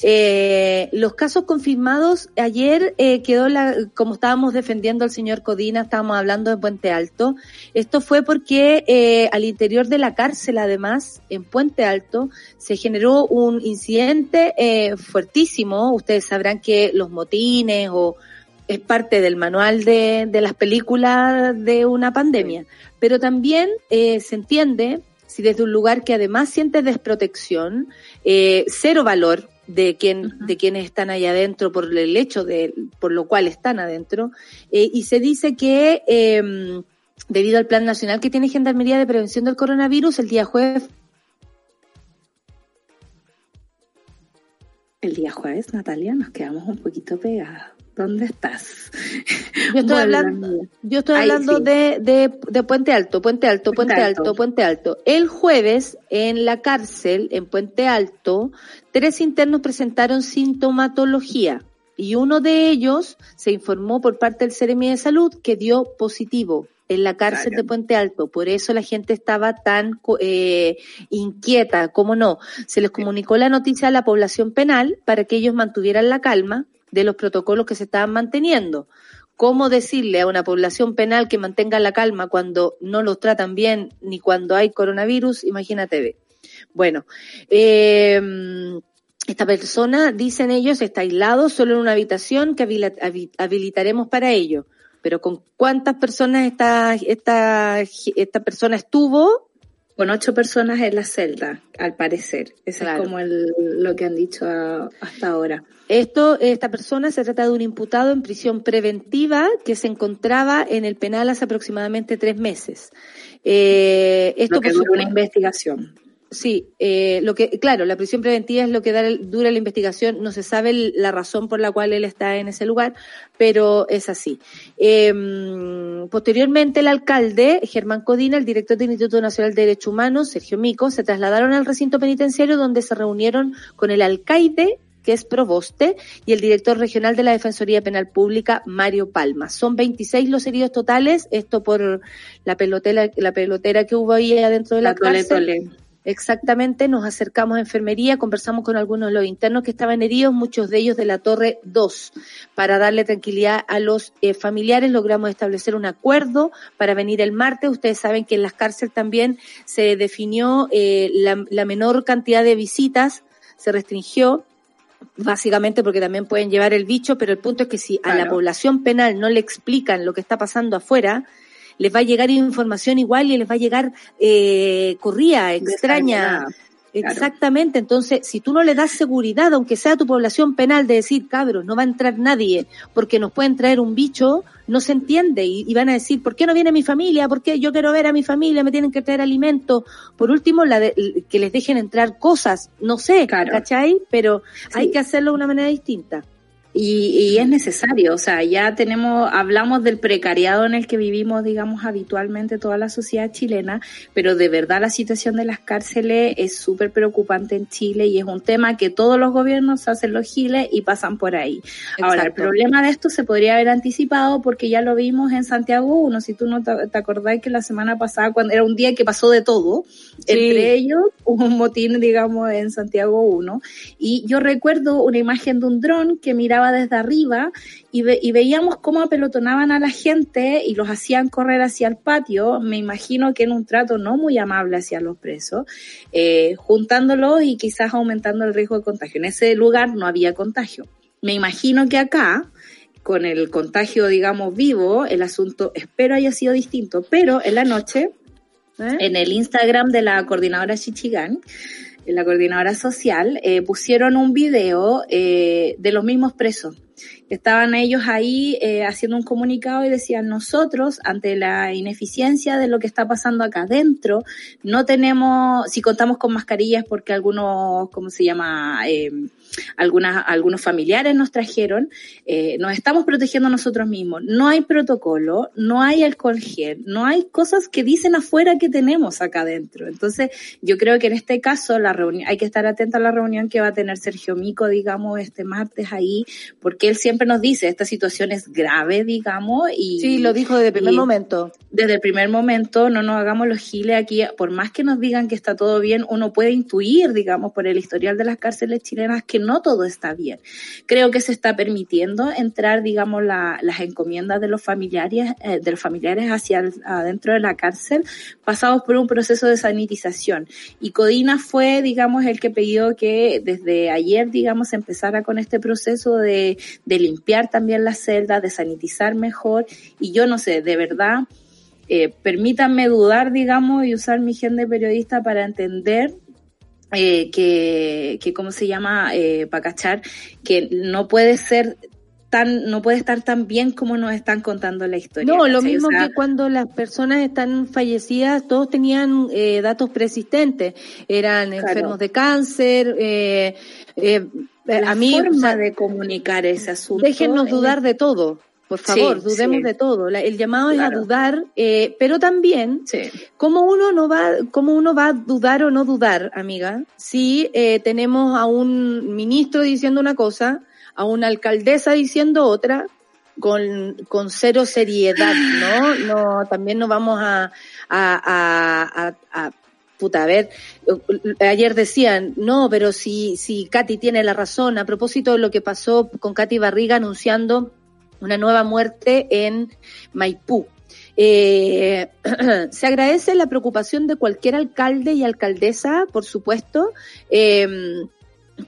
Eh, los casos confirmados, ayer eh, quedó la, como estábamos defendiendo al señor Codina, estábamos hablando de Puente Alto. Esto fue porque eh, al interior de la cárcel, además, en Puente Alto, se generó un incidente eh, fuertísimo. Ustedes sabrán que los motines o es parte del manual de, de las películas de una pandemia. Pero también eh, se entiende si desde un lugar que además siente desprotección, eh, cero valor de quien, de quienes están allá adentro por el hecho de, por lo cual están adentro, eh, y se dice que, eh, debido al Plan Nacional que tiene Gendarmería de Prevención del Coronavirus, el día jueves El día jueves, Natalia, nos quedamos un poquito pegadas. ¿Dónde estás? Yo estoy hablando, yo estoy Ahí hablando sí. de, de, de Puente Alto, Puente Alto, Puente Puente, Alto. Alto, Puente Alto. El jueves, en la cárcel, en Puente Alto, tres internos presentaron sintomatología y uno de ellos se informó por parte del Seremi de Salud que dio positivo en la cárcel Claro. de Puente Alto. Por eso la gente estaba tan eh, inquieta, ¿cómo no? Se les comunicó la noticia a la población penal para que ellos mantuvieran la calma de los protocolos que se estaban manteniendo. ¿Cómo decirle a una población penal que mantenga la calma cuando no los tratan bien ni cuando hay coronavirus? Imagínate. Bueno, eh, esta persona, dicen ellos, está aislado solo en una habitación que habilitaremos para ello. Pero ¿con cuántas personas esta, esta, esta persona estuvo? Con ocho personas en la celda, al parecer. Eso Claro. es como el- lo que han dicho a- hasta ahora. Esto, esta persona se trata de un imputado en prisión preventiva que se encontraba en el penal hace aproximadamente tres meses. Eh, esto Lo que por dura una investigación. Sí, eh, lo que, claro, la prisión preventiva es lo que da el- dura la investigación. No se sabe el- la razón por la cual él está en ese lugar, pero es así. Eh, posteriormente, el alcalde, Germán Codina, el director del Instituto Nacional de Derechos Humanos, Sergio Mico, se trasladaron al recinto penitenciario donde se reunieron con el alcaide que es Proboste, y el director regional de la Defensoría Penal Pública, Mario Palma. Son 26 los heridos totales, esto por la pelotera, la pelotera que hubo ahí adentro de la, La tole, cárcel. tole. Exactamente, nos acercamos a enfermería, conversamos con algunos de los internos que estaban heridos, muchos de ellos de la Torre 2. Para darle tranquilidad a los eh, familiares, logramos establecer un acuerdo para venir el martes. Ustedes saben que en las cárceles también se definió eh, la, la menor cantidad de visitas, se restringió básicamente porque también pueden llevar el bicho, pero el punto es que si a la población penal no le explican lo que está pasando afuera, les va a llegar información igual y les va a llegar eh, corría, extraña. Claro. Exactamente, entonces si tú no le das seguridad, aunque sea a tu población penal, de decir, cabros, no va a entrar nadie porque nos pueden traer un bicho, no se entiende y, y van a decir, ¿por qué no viene mi familia? ¿Por qué yo quiero ver a mi familia? Me tienen que traer alimento. Por último, la de- que les dejen entrar cosas, no sé, Claro. ¿cachai? Pero hay que hacerlo de una manera distinta. Y, y es necesario, o sea, ya tenemos, hablamos del precariado en el que vivimos, digamos, habitualmente toda la sociedad chilena, pero de verdad la situación de las cárceles es súper preocupante en Chile y es un tema que todos los gobiernos hacen los giles y pasan por ahí. Ahora, el problema de esto se podría haber anticipado porque ya lo vimos en Santiago 1, si tú no te, te acordás que la semana pasada, cuando era un día que pasó de todo, entre ellos un motín, digamos, en Santiago 1, y yo recuerdo una imagen de un dron que miraba desde arriba y veíamos cómo apelotonaban a la gente y los hacían correr hacia el patio, me imagino que en un trato no muy amable hacia los presos, eh, juntándolos y quizás aumentando el riesgo de contagio. En ese lugar no había contagio. Me imagino que acá, con el contagio, digamos, vivo, el asunto espero haya sido distinto, pero en la noche ¿Eh? en el Instagram de la coordinadora Chichigán, en la coordinadora social, eh, pusieron un video eh, de los mismos presos. Estaban ellos ahí eh, haciendo un comunicado y decían nosotros, ante la ineficiencia de lo que está pasando acá adentro, no tenemos, si contamos con mascarillas porque algunos, ¿cómo se llama? Algunas, algunos familiares nos trajeron, eh, nos estamos protegiendo nosotros mismos. No hay protocolo, no hay alcohol gel, no hay cosas que dicen afuera que tenemos acá adentro. Entonces, yo creo que en este caso la reunión, hay que estar atenta a la reunión que va a tener Sergio Mico, digamos, este martes ahí, porque él siempre nos dice, esta situación es grave, digamos, y... Sí, lo dijo desde el primer momento. desde el primer momento no nos hagamos los giles aquí, por más que nos digan que está todo bien, uno puede intuir, digamos, por el historial de las cárceles chilenas que no todo está bien. Creo que se está permitiendo entrar, digamos, la- las encomiendas de los familiares, eh, familiares hacia el- adentro de la cárcel, pasados por un proceso de sanitización. Y Codina fue, digamos, el que pidió que desde ayer, digamos, empezara con este proceso de, de limpiar también las celdas, de sanitizar mejor. Y yo no sé, de verdad, eh, permítanme dudar, digamos, y usar mi gen de periodista para entender eh, que, que, ¿cómo se llama? Eh, para cachar, que no puede ser tan, no puede estar tan bien como nos están contando la historia. No, lo ¿cachai? O mismo sea, que cuando las personas están fallecidas, todos tenían eh, datos persistentes, eran Claro. enfermos de cáncer, eh, eh, eh, la a mí, forma o sea, de comunicar ese asunto. déjennos dudar de todo, por favor, Sí, dudemos sí. de todo. La- el llamado es a dudar, eh, pero también Sí. ¿Cómo uno no va, cómo uno va a dudar o no dudar, amiga? Si eh, tenemos a un ministro diciendo una cosa, a una alcaldesa diciendo otra, con, con cero seriedad, ¿no? No, también no vamos a, a, a, a- a- puta, a ver, ayer decían, no, pero si, si Katy tiene la razón, a propósito de lo que pasó con Katy Barriga anunciando una nueva muerte en Maipú. Eh, se agradece la preocupación de cualquier alcalde y alcaldesa, por supuesto, eh,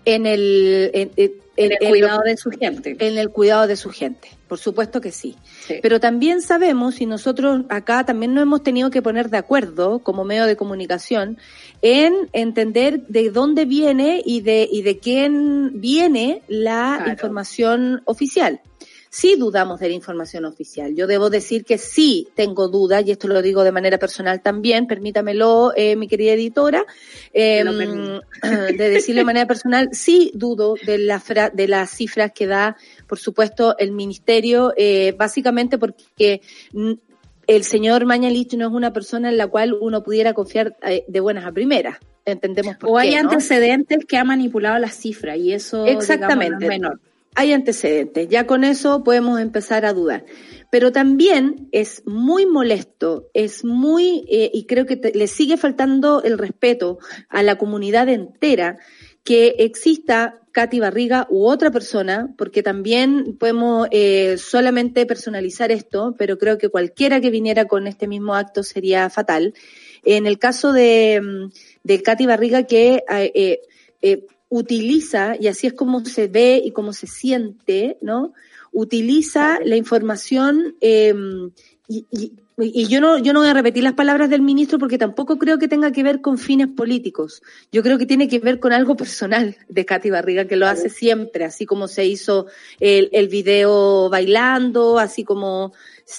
en el, en, en- En el en cuidado de su gente. en el cuidado de su gente. Por supuesto que sí. Sí. Pero también sabemos, y nosotros acá también nos hemos tenido que poner de acuerdo como medio de comunicación, en entender de dónde viene y de, y de quién viene la Claro. información oficial. Sí dudamos de la información oficial. Yo debo decir que sí tengo dudas, y esto lo digo de manera personal también, permítamelo, eh, mi querida editora, eh, de decirlo de manera personal, sí dudo de, la fra- de las cifras que da, por supuesto, el ministerio, eh, básicamente porque el señor Mañalich no es una persona en la cual uno pudiera confiar eh, de buenas a primeras. Entendemos por O qué, hay ¿no? antecedentes que ha manipulado las cifras y eso digamos, Exactamente. no es menor. Hay antecedentes, ya con eso podemos empezar a dudar. Pero también es muy molesto, es muy, eh, y creo que le sigue faltando el respeto a la comunidad entera que exista Katy Barriga u otra persona, porque también podemos eh, solamente personalizar esto, pero creo que cualquiera que viniera con este mismo acto sería fatal. En el caso de, mm, Katy Barriga, que eh, eh, utiliza, y así es como se ve y como se siente, ¿no? Utiliza la información eh, y, y- y yo no, yo no voy a repetir las palabras del ministro porque tampoco creo que tenga que ver con fines políticos. Yo creo que tiene que ver con algo personal de Katy Barriga, que lo hace siempre, así como se hizo el, el video bailando, así como...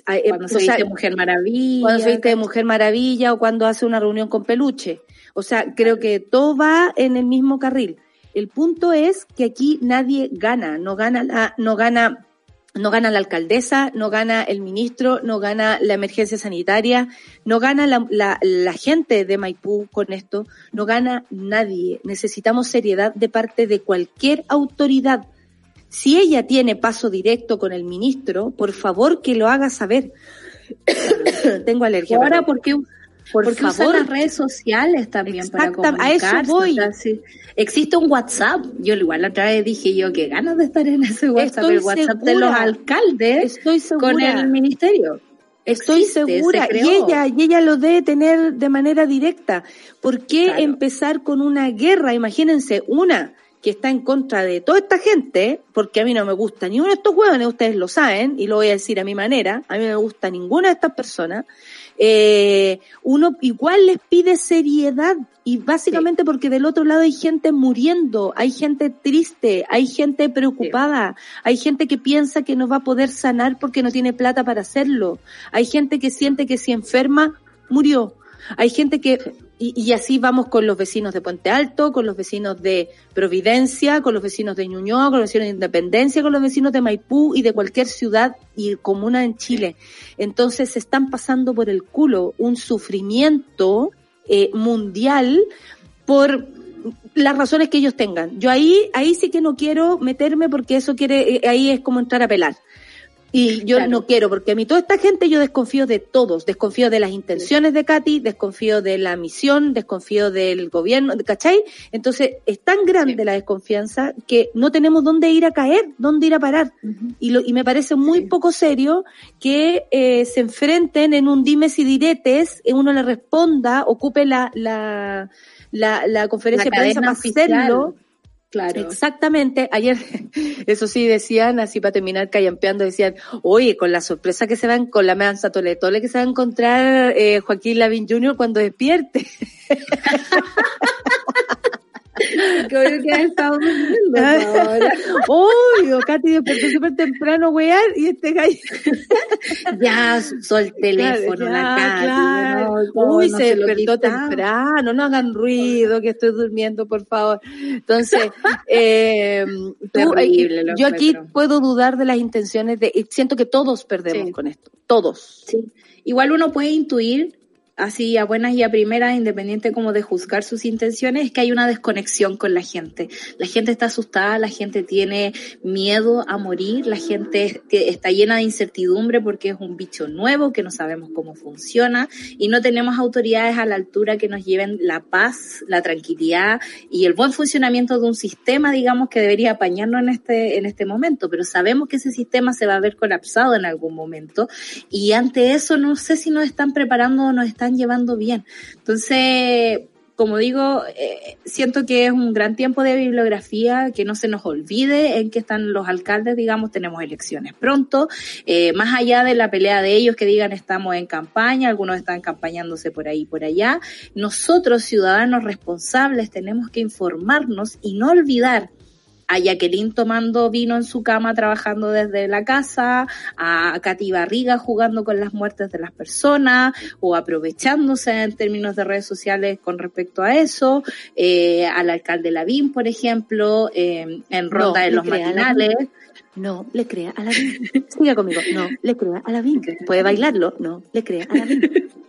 eh, Cuando se o sea, dice Mujer Maravilla. cuando se de Mujer Maravilla o cuando hace una reunión con peluche. O sea, creo que todo va en el mismo carril. El punto es que aquí nadie gana, no gana la, no gana, no gana la alcaldesa, no gana el ministro, no gana la emergencia sanitaria, no gana la, la, la gente de Maipú con esto, no gana nadie. Necesitamos seriedad de parte de cualquier autoridad. Si ella tiene paso directo con el ministro, por favor que lo haga saber. Tengo alergia. ahora, perdón. ¿Por qué, por Por qué usan favor. las redes sociales también para Exacta- a eso comunicarse? voy. O sea, sí, existe un WhatsApp. Yo igual la otra vez dije yo que ganas de estar en ese WhatsApp, Estoy el WhatsApp de los alcaldes Estoy con el ministerio. Estoy Existe, segura. se Y ella, y ella lo debe tener de manera directa. ¿Por qué Claro. empezar con una guerra? Imagínense, una que está en contra de toda esta gente, porque a mí no me gusta ni uno de estos huevones, ustedes lo saben, y lo voy a decir a mi manera, a mí no me gusta ninguna de estas personas, eh, uno igual les pide seriedad, y básicamente porque del otro lado hay gente muriendo, hay gente triste, hay gente preocupada, hay gente que piensa que no va a poder sanar porque no tiene plata para hacerlo, hay gente que siente que si enferma, murió. Hay gente que, y, y así vamos con los vecinos de Puente Alto, con los vecinos de Providencia, con los vecinos de Ñuñoa, con los vecinos de Independencia, con los vecinos de Maipú y de cualquier ciudad y comuna en Chile. Entonces se están pasando por el culo un sufrimiento eh, mundial por las razones que ellos tengan. Yo ahí, ahí sí que no quiero meterme porque eso quiere, eh, ahí es como entrar a pelar. Y yo Claro. no quiero, porque a mí toda esta gente yo desconfío de todos, desconfío de las intenciones de Katy, desconfío de la misión, desconfío del gobierno, ¿cachai? Entonces es tan grande la desconfianza que no tenemos dónde ir a caer, dónde ir a parar. Y, lo, y me parece muy Sí. poco serio que eh, se enfrenten en un dimes y diretes, eh, uno le responda, ocupe la, la, la, la conferencia de prensa para oficial. Claro. Exactamente. Ayer, eso sí decían, así para terminar callampeando, decían, oye, con la sorpresa que se van, con la mansa toletole que se va a encontrar eh, Joaquín Lavín Jr. cuando despierte. Que obvio que estado durmiendo ahora. Obvio, Katy despertó súper temprano, wear, y este gallo. Ya usó el teléfono, la Katy, claro. no, no, Uy, no se lo despertó temprano, no hagan ruido, que estoy durmiendo, por favor. Entonces, eh, tú, Terrible, eh, lo yo aquí puedo dudar de las intenciones de, siento que todos perdemos Sí. con esto, todos. Sí. Igual uno puede intuir, así a buenas y a primeras, independiente como de juzgar sus intenciones, es que hay una desconexión con la gente. La gente está asustada, la gente tiene miedo a morir, la gente está llena de incertidumbre porque es un bicho nuevo que no sabemos cómo funciona y no tenemos autoridades a la altura que nos lleven la paz, la tranquilidad y el buen funcionamiento de un sistema, digamos, que debería apañarnos en este, en este momento. Pero sabemos que ese sistema se va a ver colapsado en algún momento y ante eso no sé si nos están preparando o nos están llevando bien. Entonces, como digo, eh, siento que es un gran tiempo de bibliografía, que no se nos olvide en que están los alcaldes, digamos, tenemos elecciones pronto, eh, más allá de la pelea de ellos que digan estamos en campaña, algunos están campañándose por ahí y por allá, nosotros ciudadanos responsables tenemos que informarnos y no olvidar a Jacqueline tomando vino en su cama trabajando desde la casa, a Katy Barriga jugando con las muertes de las personas o aprovechándose en términos de redes sociales con respecto a eso, eh, al alcalde Lavín, por ejemplo, eh, en ronda No, de los matinales. No, le crea a la Siga conmigo. No, le crea a la ¿Puede bailarlo? No, le crea a la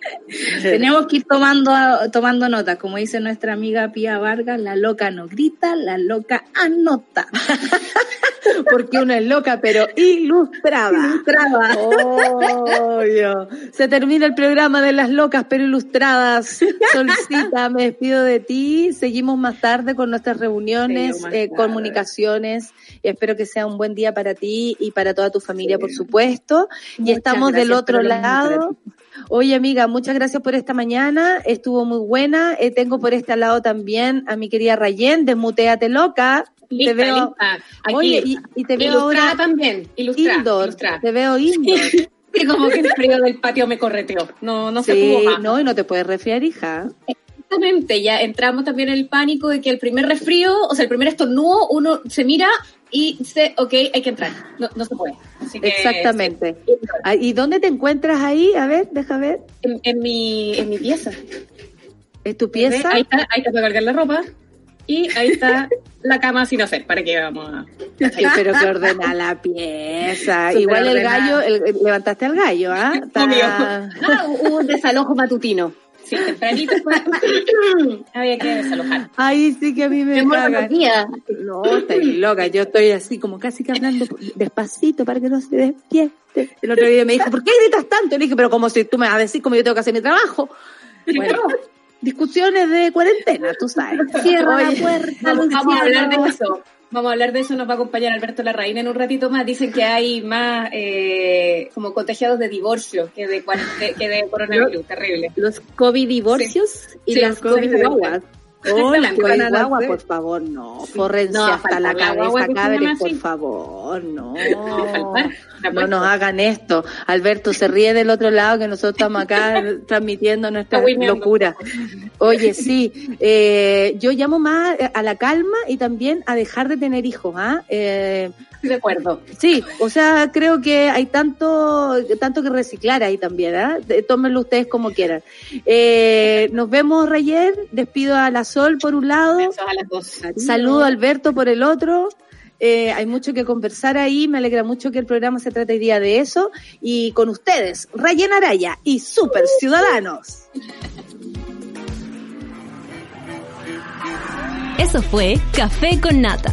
Tenemos que ir tomando, tomando notas, como dice nuestra amiga Pía Vargas, la loca no grita, la loca anota. Porque uno es loca, pero ilustrada. Ilustrada. Obvio. Se termina el programa de las locas pero ilustradas. Solcita, me despido de ti. Seguimos más tarde con nuestras reuniones, eh, comunicaciones. Espero que sea un buen día para ti y para toda tu familia, por supuesto. y estamos del otro lado. Oye, amiga, muchas gracias por esta mañana. Estuvo muy buena. Eh, tengo por este lado también a mi querida Rayen, desmuteate loca. Lista, te veo. lista. Aquí. Oye, y, y te veo ahora también. Ilustrada. indoor. Te veo indoor. Sí, como que el frío del patio me correteó. No, no se pudo más. no, y no te puedes resfriar, hija. Exactamente, ya entramos también en el pánico de que el primer resfrío, o sea, el primer estornudo, uno se mira y dice, ok, hay que entrar. No, no se puede. Así que, Exactamente. sí, Ah, ¿Y dónde te encuentras ahí? A ver, deja ver. en, en mi, en mi pieza. ¿Es tu pieza? Ahí está, ahí está para cargar la ropa. Y ahí está la cama sin hacer. ¿Para qué vamos a...? Pero que ordena la pieza. Igual el gallo, el- levantaste al gallo, ¿ah? Está- Obvio. Ah, un desalojo matutino. Sí, tempranito había que desalojar. Ay, sí que a mí me caga. los días. No, estoy loca. Yo estoy así como casi que hablando despacito para que no se despierte. El otro día me dijo, ¿por qué gritas tanto? Le dije, pero como si tú me vas a decir como yo tengo que hacer mi trabajo. Bueno, discusiones de cuarentena, tú sabes. Cierra Oye, la puerta, Vamos, vamos a hablar de eso. Vamos a hablar de eso, nos va a acompañar Alberto Larraín en un ratito más. Dicen que hay más eh, como contagiados de divorcio que de, que de coronavirus. Terrible. Los COVID divorcios y Sí, las COVID COVID guaguas. Oh, las ¿Qué COVID van a guaguas, hacer? por favor, no. Fórrense No, hasta la cabeza, cabres, por favor, no. No nos hagan esto. Alberto se ríe del otro lado que nosotros estamos acá transmitiendo nuestra locura. Oye, sí, eh, yo llamo más a la calma y también a dejar de tener hijos, ¿ah? Eh, de acuerdo. Sí, o sea, creo que hay tanto, tanto que reciclar ahí también, ¿ah? De- Tómenlo ustedes como quieran. Eh, nos vemos, Rayer. Despido a la Sol por un lado. Besos a las dos. Saludo a Alberto por el otro. Eh, hay mucho que conversar ahí. Me alegra mucho que el programa se trate hoy día de eso. Y con ustedes, Rayen Araya y Super Ciudadanos. Eso fue Café con Nata.